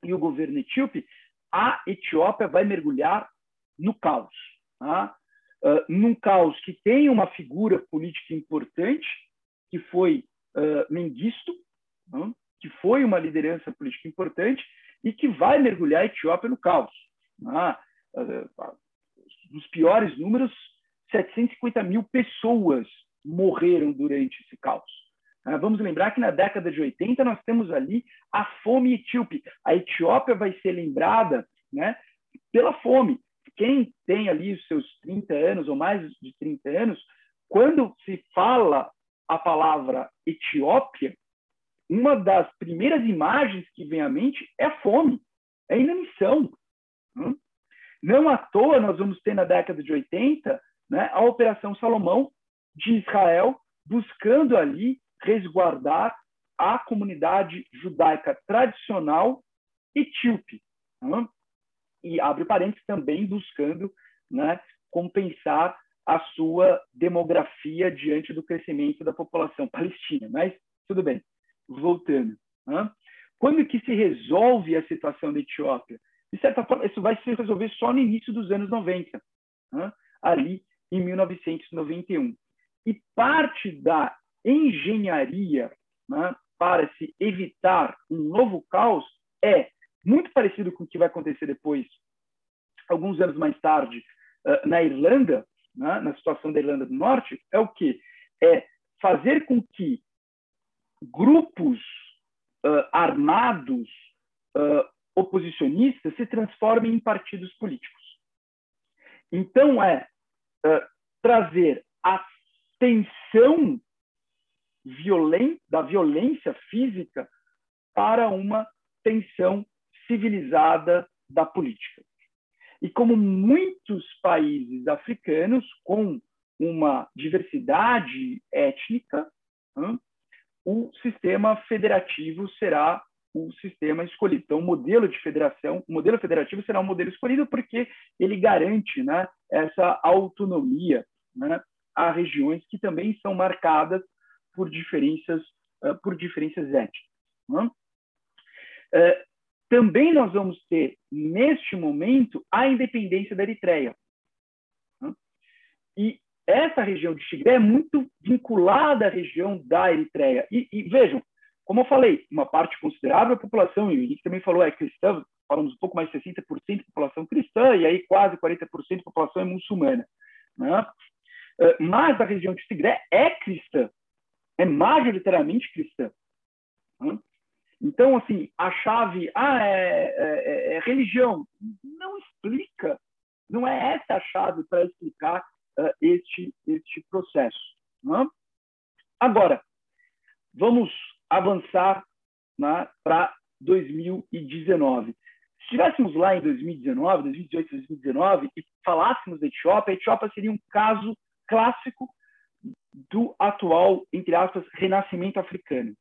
Speaker 1: e o governo etíope, a Etiópia vai mergulhar no caos. Tá? Num caos que tem uma figura política importante, que foi uh, Mengistu, que foi uma liderança política importante e que vai mergulhar a Etiópia no caos. Tá? Uh, nos piores números, 750 mil pessoas morreram durante esse caos. Ah, vamos lembrar que na década de 80 nós temos ali a fome etíope. A Etiópia vai ser lembrada né, pela fome. Quem tem ali os seus 30 anos ou mais de 30 anos, quando se fala a palavra Etiópia, uma das primeiras imagens que vem à mente é a fome, é a inanição. Hum? Não à toa nós vamos ter na década de 80 né, a Operação Salomão, de Israel, buscando ali resguardar a comunidade judaica tradicional etíope. E abre parênteses também buscando né, compensar a sua demografia diante do crescimento da população palestina. Mas tudo bem, voltando. Né? Quando que se resolve a situação da Etiópia? De certa forma, isso vai se resolver só no início dos anos 90, né? ali em 1991. E parte da engenharia né, para se evitar um novo caos é muito parecido com o que vai acontecer depois, alguns anos mais tarde, uh, na Irlanda, né, na situação da Irlanda do Norte, é o que? É fazer com que grupos uh, armados uh, oposicionistas se transformem em partidos políticos. Então, é trazer a tensão da violência física para uma tensão civilizada da política. E como muitos países africanos com uma diversidade étnica, o sistema federativo será o sistema escolhido. Então, o modelo de federação, o modelo federativo será um modelo escolhido porque ele garante né, essa autonomia né, a regiões que também são marcadas por diferenças, por diferenças étnicas. Também nós vamos ter, neste momento, a independência da Eritreia. E essa região de Tigré é muito vinculada à região da Eritreia. E, e, vejam, como eu falei, uma parte considerável da população, e o Henrique também falou, é cristã, falamos um pouco mais de 60% da população cristã, e aí quase 40% da população é muçulmana. Né? Mas a região de Tigré é cristã é majoritariamente cristã. Então, assim, a chave, ah, é, é, é religião, não explica, não é essa a chave para explicar uh, este, este processo. Não? Agora, vamos avançar né, para 2019. Se estivéssemos lá em 2019, 2018, 2019 e falássemos da Etiópia, a Etiópia seria um caso clássico do atual, entre aspas, renascimento africano.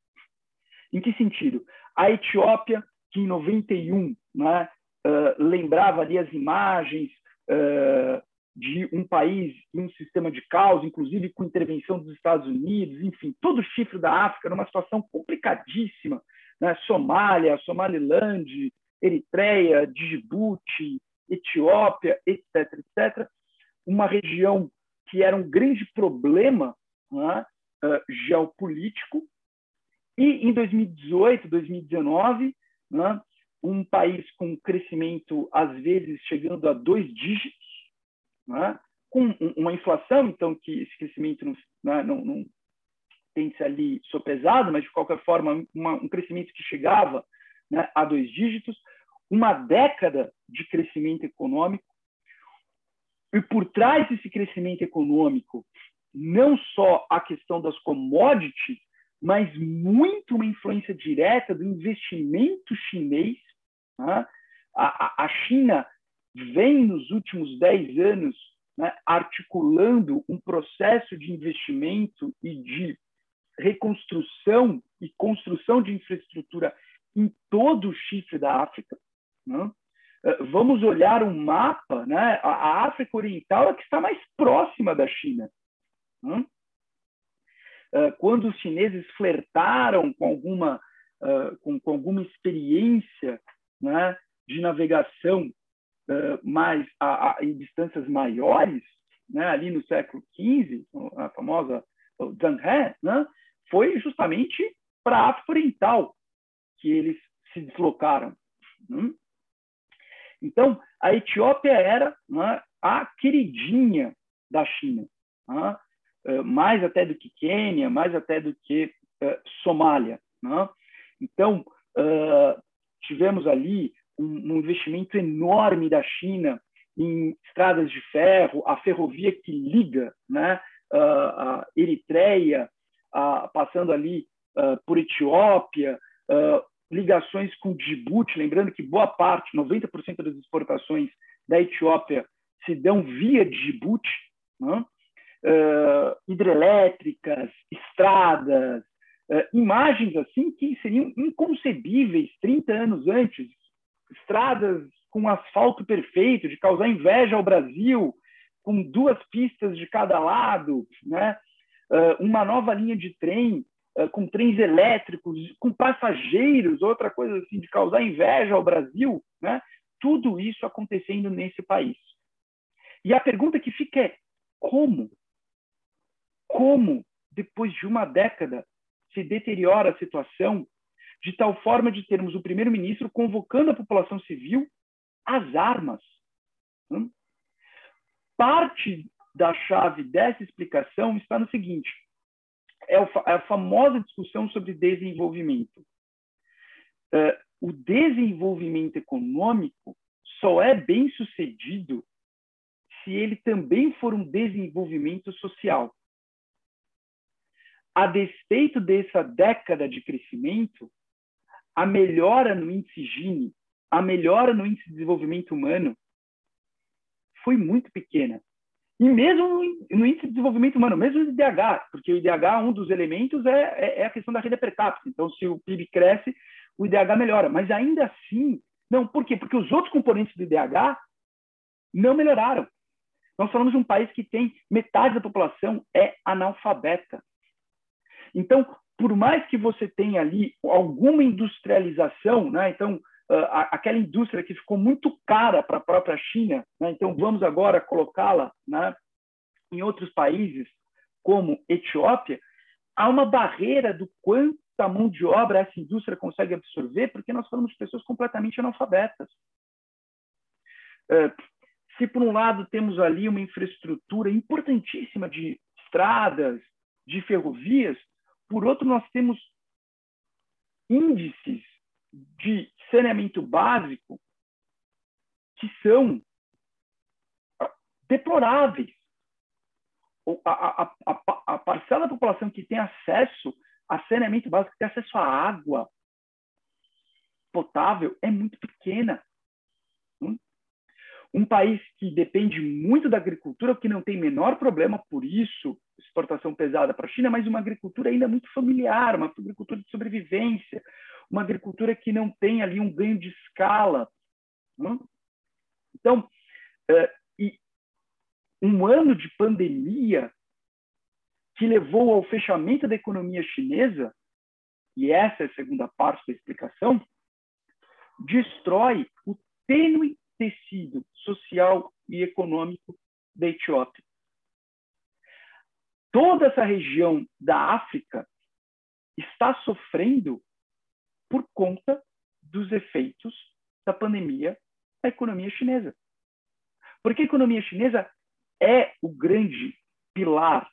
Speaker 1: Em que sentido? A Etiópia, que em 91 né, uh, lembrava ali as imagens uh, de um país e um sistema de caos, inclusive com intervenção dos Estados Unidos, enfim, todo o chifre da África, numa situação complicadíssima, né? Somália, Somaliland, Eritreia, Djibouti, Etiópia, etc., etc., uma região que era um grande problema né, uh, geopolítico. E em 2018, 2019, né, um país com crescimento, às vezes, chegando a dois dígitos, né, com uma inflação, então, que esse crescimento não, né, não, não ser ali sopesado, mas, de qualquer forma, uma, um crescimento que chegava né, a dois dígitos, uma década de crescimento econômico, e por trás desse crescimento econômico, não só a questão das commodities, mas muito uma influência direta do investimento chinês. Né? A, a, China vem, nos últimos 10 anos, né, articulando um processo de investimento e de reconstrução e construção de infraestrutura em todo o chifre da África. Né? Eh, vamos olhar um mapa, né? a África Oriental é que está mais próxima da China. Né? Eh, quando os chineses flertaram com alguma, eh, com, com alguma experiência né, de navegação mais a, a, em distâncias maiores, né, ali no século XV, a famosa Zhanghe, né, foi justamente para a África Oriental que eles se deslocaram. Né? Então, a Etiópia era né, a queridinha da China, né? Eh, mais até do que Quênia, mais até do que uh, Somália. Né? Então, uh, tivemos ali um, um, investimento enorme da China em estradas de ferro, a ferrovia que liga né, a Eritreia, passando ali por Etiópia, ligações com Djibouti, lembrando que boa parte, 90% das exportações da Etiópia se dão via Djibouti, né? Uh, hidrelétricas, estradas, uh, imagens assim que seriam inconcebíveis 30 anos antes, estradas com asfalto perfeito, de causar inveja ao Brasil, com duas pistas de cada lado, né? Uh, uma nova linha de trem com trens elétricos, com passageiros, outra coisa assim de causar inveja ao Brasil, né? Tudo isso acontecendo nesse país. E a pergunta que fica é como como, depois de uma década, se deteriora a situação de tal forma de termos o primeiro-ministro convocando a população civil às armas. Hum? Parte da chave dessa explicação está no seguinte: é, é a famosa discussão sobre desenvolvimento. É, o desenvolvimento econômico só é bem sucedido se ele também for um desenvolvimento social a despeito dessa década de crescimento, a melhora no índice Gini, a melhora no índice de desenvolvimento humano foi muito pequena. E mesmo no índice de desenvolvimento humano, mesmo no IDH, porque o IDH, um dos elementos é, é, é a questão da renda per capita. Então, se o PIB cresce, o IDH melhora. Mas ainda assim, não, por quê? Porque os outros componentes do IDH não melhoraram. Nós falamos de um país que tem metade da população é analfabeta. Então, por mais que você tenha ali alguma industrialização, né? então uh, aquela indústria que ficou muito cara para a própria China, né? então vamos agora colocá-la né? em outros países, como Etiópia, há uma barreira do quanta mão de obra essa indústria consegue absorver, porque nós falamos de pessoas completamente analfabetas. Uh, se por um lado temos ali uma infraestrutura importantíssima de estradas, de ferrovias, por outro, nós temos índices de saneamento básico que são deploráveis. A, a, a, a, parcela da população que tem acesso a saneamento básico, que tem acesso à água potável, é muito pequena. Hum? Um país que depende muito da agricultura, que não tem menor problema por isso, exportação pesada para a China, mas uma agricultura ainda muito familiar, uma agricultura de sobrevivência, uma agricultura que não tem ali um ganho de escala. Não? Então, é, e um ano de pandemia que levou ao fechamento da economia chinesa, e essa é a segunda parte da explicação, destrói o tênue tecido social e econômico da Etiópia toda essa região da África está sofrendo por conta dos efeitos da pandemia da economia chinesa. Porque a economia chinesa é o grande pilar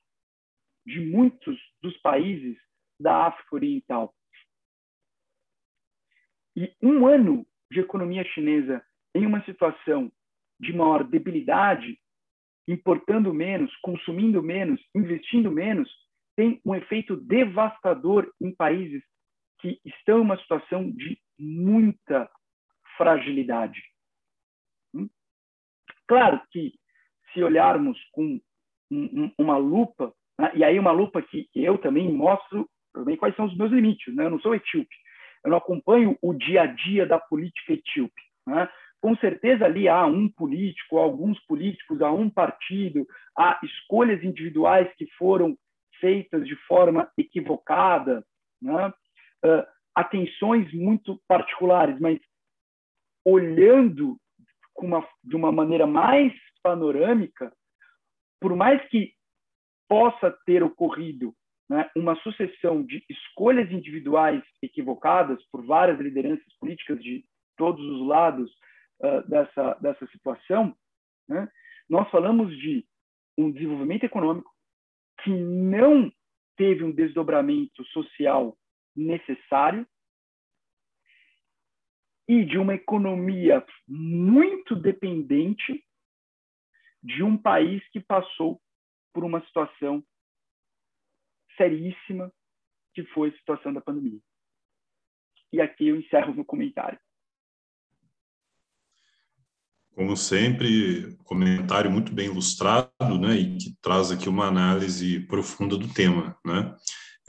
Speaker 1: de muitos dos países da África Oriental. E um ano de economia chinesa em uma situação de maior debilidade importando menos, consumindo menos, investindo menos, tem um efeito devastador em países que estão em uma situação de muita fragilidade. Hum? Claro que se olharmos com uma lupa, né, e aí uma lupa que eu também mostro também quais são os meus limites, né? eu não sou etíope, eu não acompanho o dia a dia da política etíope. Né? Com certeza ali há um político, alguns políticos, há um partido, há escolhas individuais que foram feitas de forma equivocada, né? uh, atenções muito particulares, mas olhando uma, de uma maneira mais panorâmica, por mais que possa ter ocorrido né, uma sucessão de escolhas individuais equivocadas por várias lideranças políticas de todos os lados uh, dessa, dessa situação, né, nós falamos de um desenvolvimento econômico que não teve um desdobramento social necessário e de uma economia muito dependente de um país que passou por uma situação seríssima, que foi a situação da pandemia. E aqui eu encerro meu comentário.
Speaker 2: Como sempre, comentário muito bem ilustrado, né, e que traz aqui uma análise profunda do tema, né.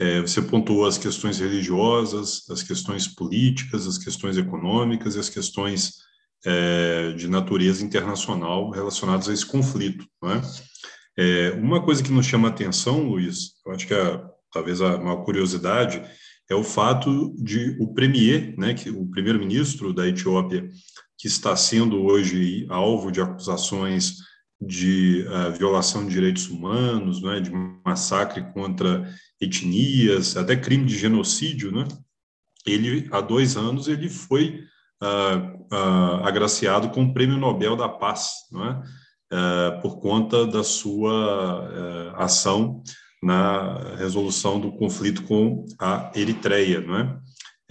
Speaker 2: É, você pontuou as questões religiosas, as questões políticas, as questões econômicas e as questões é, de natureza internacional relacionadas a esse conflito, né. É, uma coisa que nos chama a atenção, Luiz, eu acho que é, talvez a maior curiosidade é o fato de o premier, né, que o primeiro-ministro da Etiópia, que está sendo hoje alvo de acusações de uh, violação de direitos humanos, né, de massacre contra etnias, até crime de genocídio, né? Ele há dois anos ele foi uh, uh, agraciado com o Prêmio Nobel da Paz, é? por conta da sua ação na resolução do conflito com a Eritreia, não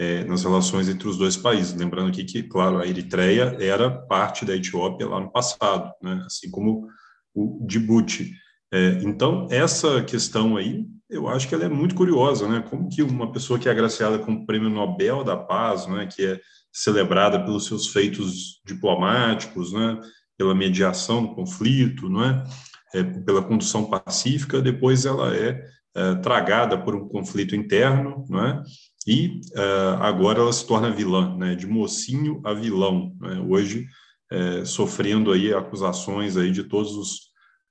Speaker 2: é? nas relações entre os dois países. Lembrando aqui que, claro, a Eritreia era parte da Etiópia lá no passado, né, assim como o Djibouti. É, então, essa questão aí, eu acho que ela é muito curiosa, né? Como que uma pessoa que é agraciada com o Prêmio Nobel da Paz, né, que é celebrada pelos seus feitos diplomáticos, né, pela mediação do conflito, não é? é pela condução pacífica, depois ela é, é tragada por um conflito interno, não é? E uh, agora ela se torna vilã, né, de mocinho a vilão, né, hoje é, sofrendo aí acusações aí de todos os,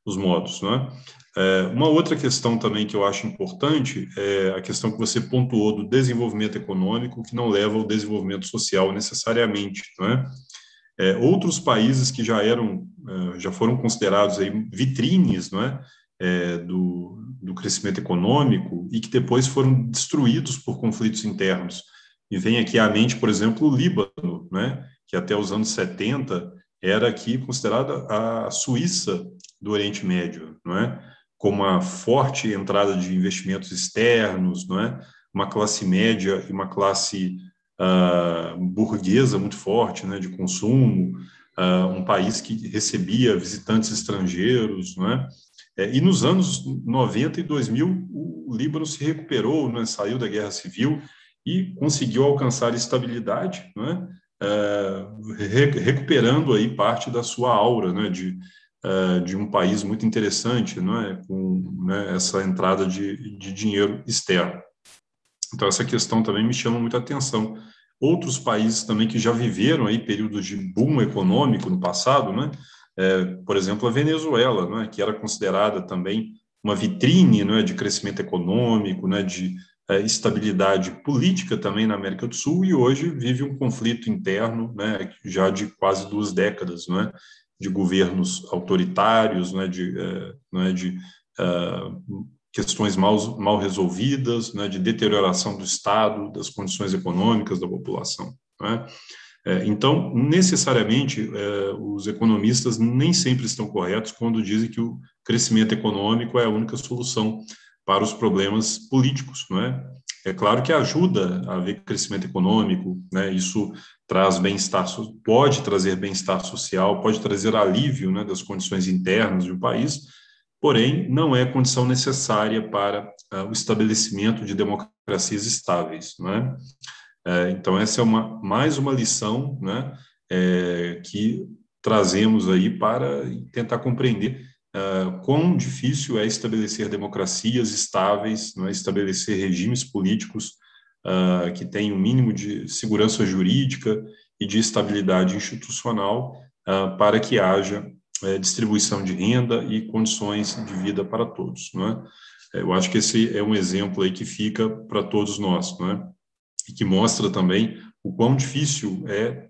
Speaker 2: os modos, né. É, uma outra questão também que eu acho importante é a questão que você pontuou do desenvolvimento econômico que não leva ao desenvolvimento social necessariamente, né. É, outros países que já eram, já foram considerados aí vitrines, não é, é, do, do crescimento econômico e que depois foram destruídos por conflitos internos. E vem aqui à mente, por exemplo, o Líbano, né, que até os anos 70 era aqui considerada a Suíça do Oriente Médio, não é? com uma forte entrada de investimentos externos, não é? uma classe média e uma classe uh, burguesa muito forte, né, de consumo, uh, um país que recebia visitantes estrangeiros, não é? É, e nos anos 90 e 2000, o Líbano se recuperou, né, saiu da guerra civil e conseguiu alcançar estabilidade, né, é, recuperando aí parte da sua aura né, de, é, de um país muito interessante, né, com né, essa entrada de, de dinheiro externo. Então, essa questão também me chama muita atenção. Outros países também que já viveram aí períodos de boom econômico no passado, né, é, por exemplo, a Venezuela, né, que era considerada também uma vitrine né, de crescimento econômico, né, de é, estabilidade política também na América do Sul, e hoje vive um conflito interno né, já de quase duas décadas, né, de governos autoritários, né, de, é, né, de uh, questões mal, mal resolvidas, né, de deterioração do Estado, das condições econômicas da população. Né. É, então, necessariamente, é, os economistas nem sempre estão corretos quando dizem que o crescimento econômico é a única solução para os problemas políticos, não é? É claro que ajuda a haver crescimento econômico, né? Isso traz bem-estar, pode trazer bem-estar social, pode trazer alívio, né, das condições internas de um país, porém não é condição necessária para uh, o estabelecimento de democracias estáveis, né? É, então essa é uma mais uma lição, né, é, que trazemos aí para tentar compreender uh, quão difícil é estabelecer democracias estáveis, não é? estabelecer regimes políticos uh, que tenham um mínimo de segurança jurídica e de estabilidade institucional uh, para que haja distribuição de renda e condições de vida para todos, não é? Eu acho que esse é um exemplo aí que fica para todos nós, não é? E que mostra também o quão difícil é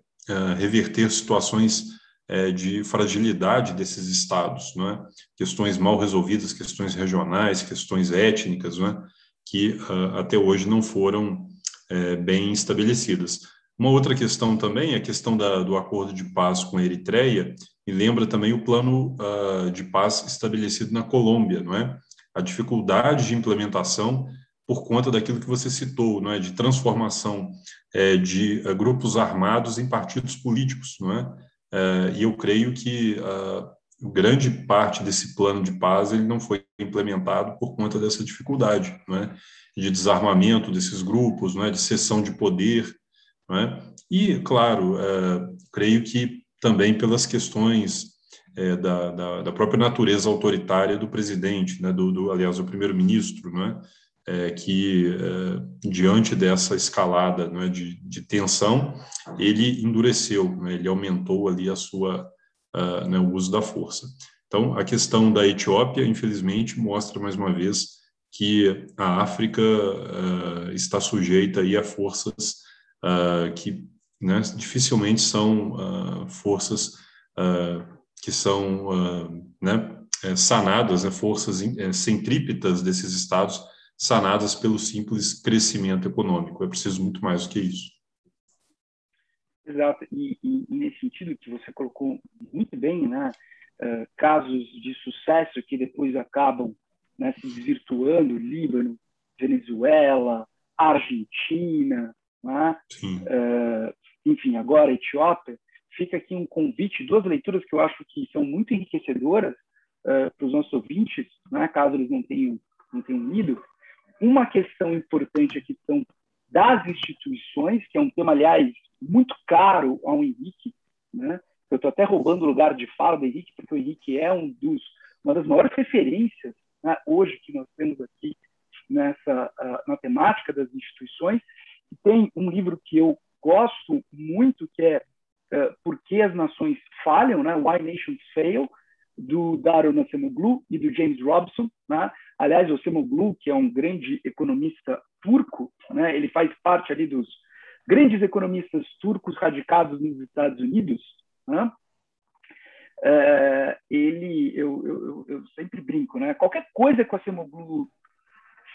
Speaker 2: reverter situações é, de fragilidade desses estados, não é? questões mal resolvidas, questões regionais, questões étnicas, não é? que uh, até hoje não foram é, bem estabelecidas. Uma outra questão também é a questão da, do acordo de paz com a Eritreia, e lembra também o plano uh, de paz estabelecido na Colômbia, não é? A dificuldade de implementação por conta daquilo que você citou, não é? De transformação é, de uh, grupos armados em partidos políticos, não é? Uh, e eu creio que grande parte desse plano de paz ele não foi implementado por conta dessa dificuldade, não é? de desarmamento desses grupos, não é? de cessão de poder, não é? e claro, uh, creio que também pelas questões é, da, da, da, própria natureza autoritária do presidente, né, do, do aliás, o primeiro-ministro, não é? é, que, é, diante dessa escalada né, de, de, tensão, ele endureceu, né, ele aumentou ali a sua, né, o uso da força. Então, a questão da Etiópia, infelizmente, mostra mais uma vez que a África uh, está sujeita aí a forças uh, que né, dificilmente são forças que são né, é, sanadas, né, forças é, centrípetas desses estados sanadas pelo simples crescimento econômico. É preciso muito mais do que isso.
Speaker 1: Exato. E, e, e nesse sentido que você colocou muito bem, né, uh, casos de sucesso que depois acabam né, se desvirtuando, Líbano, Venezuela, Argentina, né, uh, enfim, agora Etiópia, fica aqui um convite, duas leituras que eu acho que são muito enriquecedoras uh, para os nossos ouvintes, né, caso eles não tenham, não tenham lido, uma questão importante a questão das instituições, que é um tema, aliás, muito caro ao Henrique, né? Eu estou até roubando o lugar de fala do Henrique, porque o Henrique é um dos, uma das maiores referências né, hoje que nós temos aqui nessa na temática das instituições. E tem um livro que eu gosto muito, que é uh, Por que as Nações Falham, né? Why Nations Fail, do Dario Acemoglu e do James Robson. Né? Aliás, o Acemoglu, que é um grande economista turco, né? ele faz parte ali dos grandes economistas turcos radicados nos Estados Unidos. Né? É, ele, eu, eu, eu, sempre brinco, né? Qualquer coisa que o Acemoglu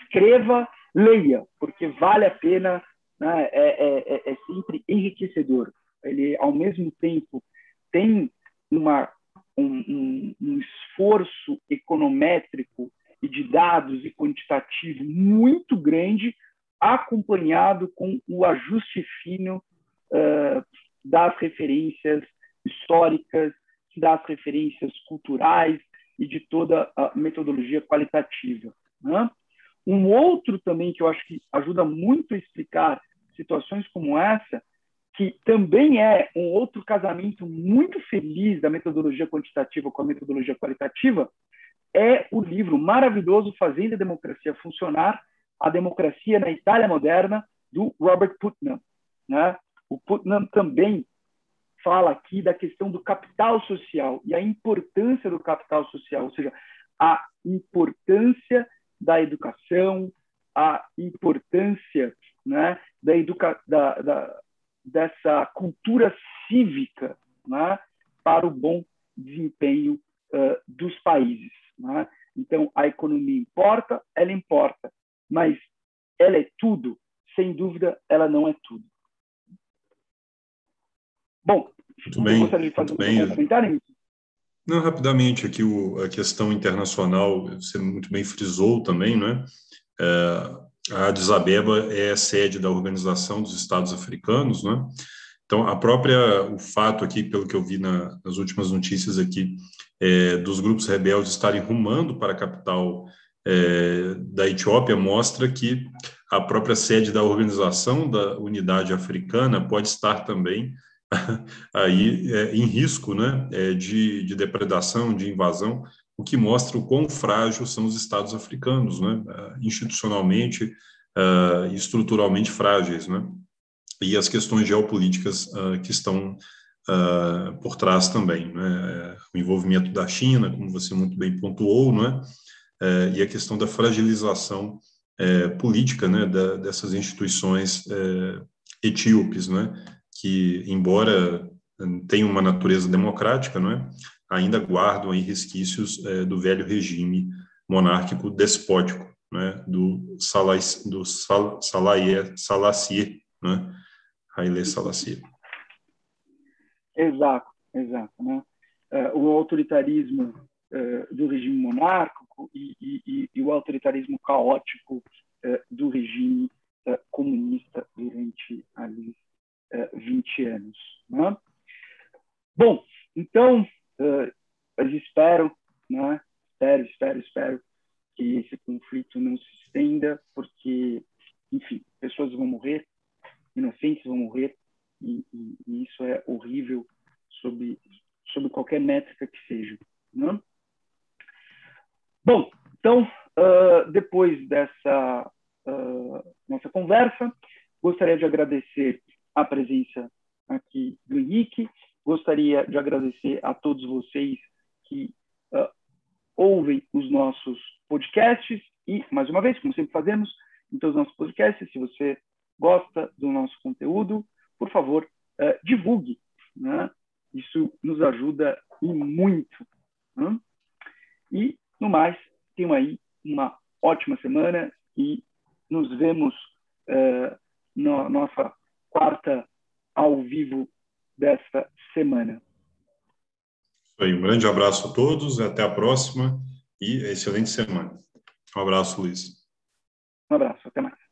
Speaker 1: escreva, leia, porque vale a pena, né? é, é, é, é sempre enriquecedor. Ele, ao mesmo tempo, tem uma um, um, um esforço econométrico e de dados e quantitativo muito grande, acompanhado com o ajuste fino uh, das referências históricas, das referências culturais e de toda a metodologia qualitativa. Né? Um outro também que eu acho que ajuda muito a explicar situações como essa que também é um outro casamento muito feliz da metodologia quantitativa com a metodologia qualitativa, é o livro maravilhoso Fazendo a Democracia Funcionar, a Democracia na Itália Moderna, do Robert Putnam. Né? O Putnam também fala aqui da questão do capital social e a importância do capital social, ou seja, a importância da educação, a importância né, da, educa da, dessa cultura cívica né, para o bom desempenho uh, dos países. Né? Então, a economia importa, ela importa, mas ela é tudo? Sem dúvida, ela não é tudo. Bom,
Speaker 2: muito bem, gostaria de fazer um bem. comentário? Não, rapidamente, aqui o, a questão internacional, você muito bem frisou também, né? É, a Addis Abeba é sede da Organização dos Estados Africanos, né? Então, a própria, o fato aqui, pelo que eu vi na, nas últimas notícias aqui, é, dos grupos rebeldes estarem rumando para a capital é, da Etiópia, mostra que a própria sede da Organização da Unidade Africana pode estar também aí é, em risco né, é, de, de depredação, de invasão, o que mostra o quão frágil são os Estados africanos, né, institucionalmente uh, e estruturalmente frágeis, né, e as questões geopolíticas uh, que estão uh, por trás também, né, o envolvimento da China, como você muito bem pontuou, né, e a questão da fragilização política, né, da, dessas instituições etíopes, né, que embora tenham uma natureza democrática, não é? Ainda guardam aí resquícios é, do velho regime monárquico despótico, né, do Salai, do Sal, Salaie, Salacier, né, Haile Salacier.
Speaker 1: Exato, exato, né? É, o autoritarismo é, do regime monárquico e, e, e, o autoritarismo caótico é, do regime comunista durante ali 20 anos, né? Bom, então uh, mas espero, né? Espero, espero, espero que esse conflito não se estenda, porque, enfim, pessoas vão morrer, inocentes vão morrer, e, e, e isso é horrível sob, sob qualquer métrica que seja. Né? Bom, então, uh, depois dessa uh, nossa conversa, gostaria de agradecer a presença aqui do Henrique, Gostaria de agradecer a todos vocês que uh, ouvem os nossos podcasts e, mais uma vez, como sempre fazemos em todos os nossos podcasts, se você gosta do nosso conteúdo, por favor, uh, divulgue. Né? Isso nos ajuda e muito. Né? E, no mais, tenham aí uma ótima semana e nos vemos uh, na nossa quarta ao vivo desta semana.
Speaker 2: Isso aí, um grande abraço a todos, até a próxima e excelente semana. Um abraço, Luiz.
Speaker 1: Um abraço, até mais.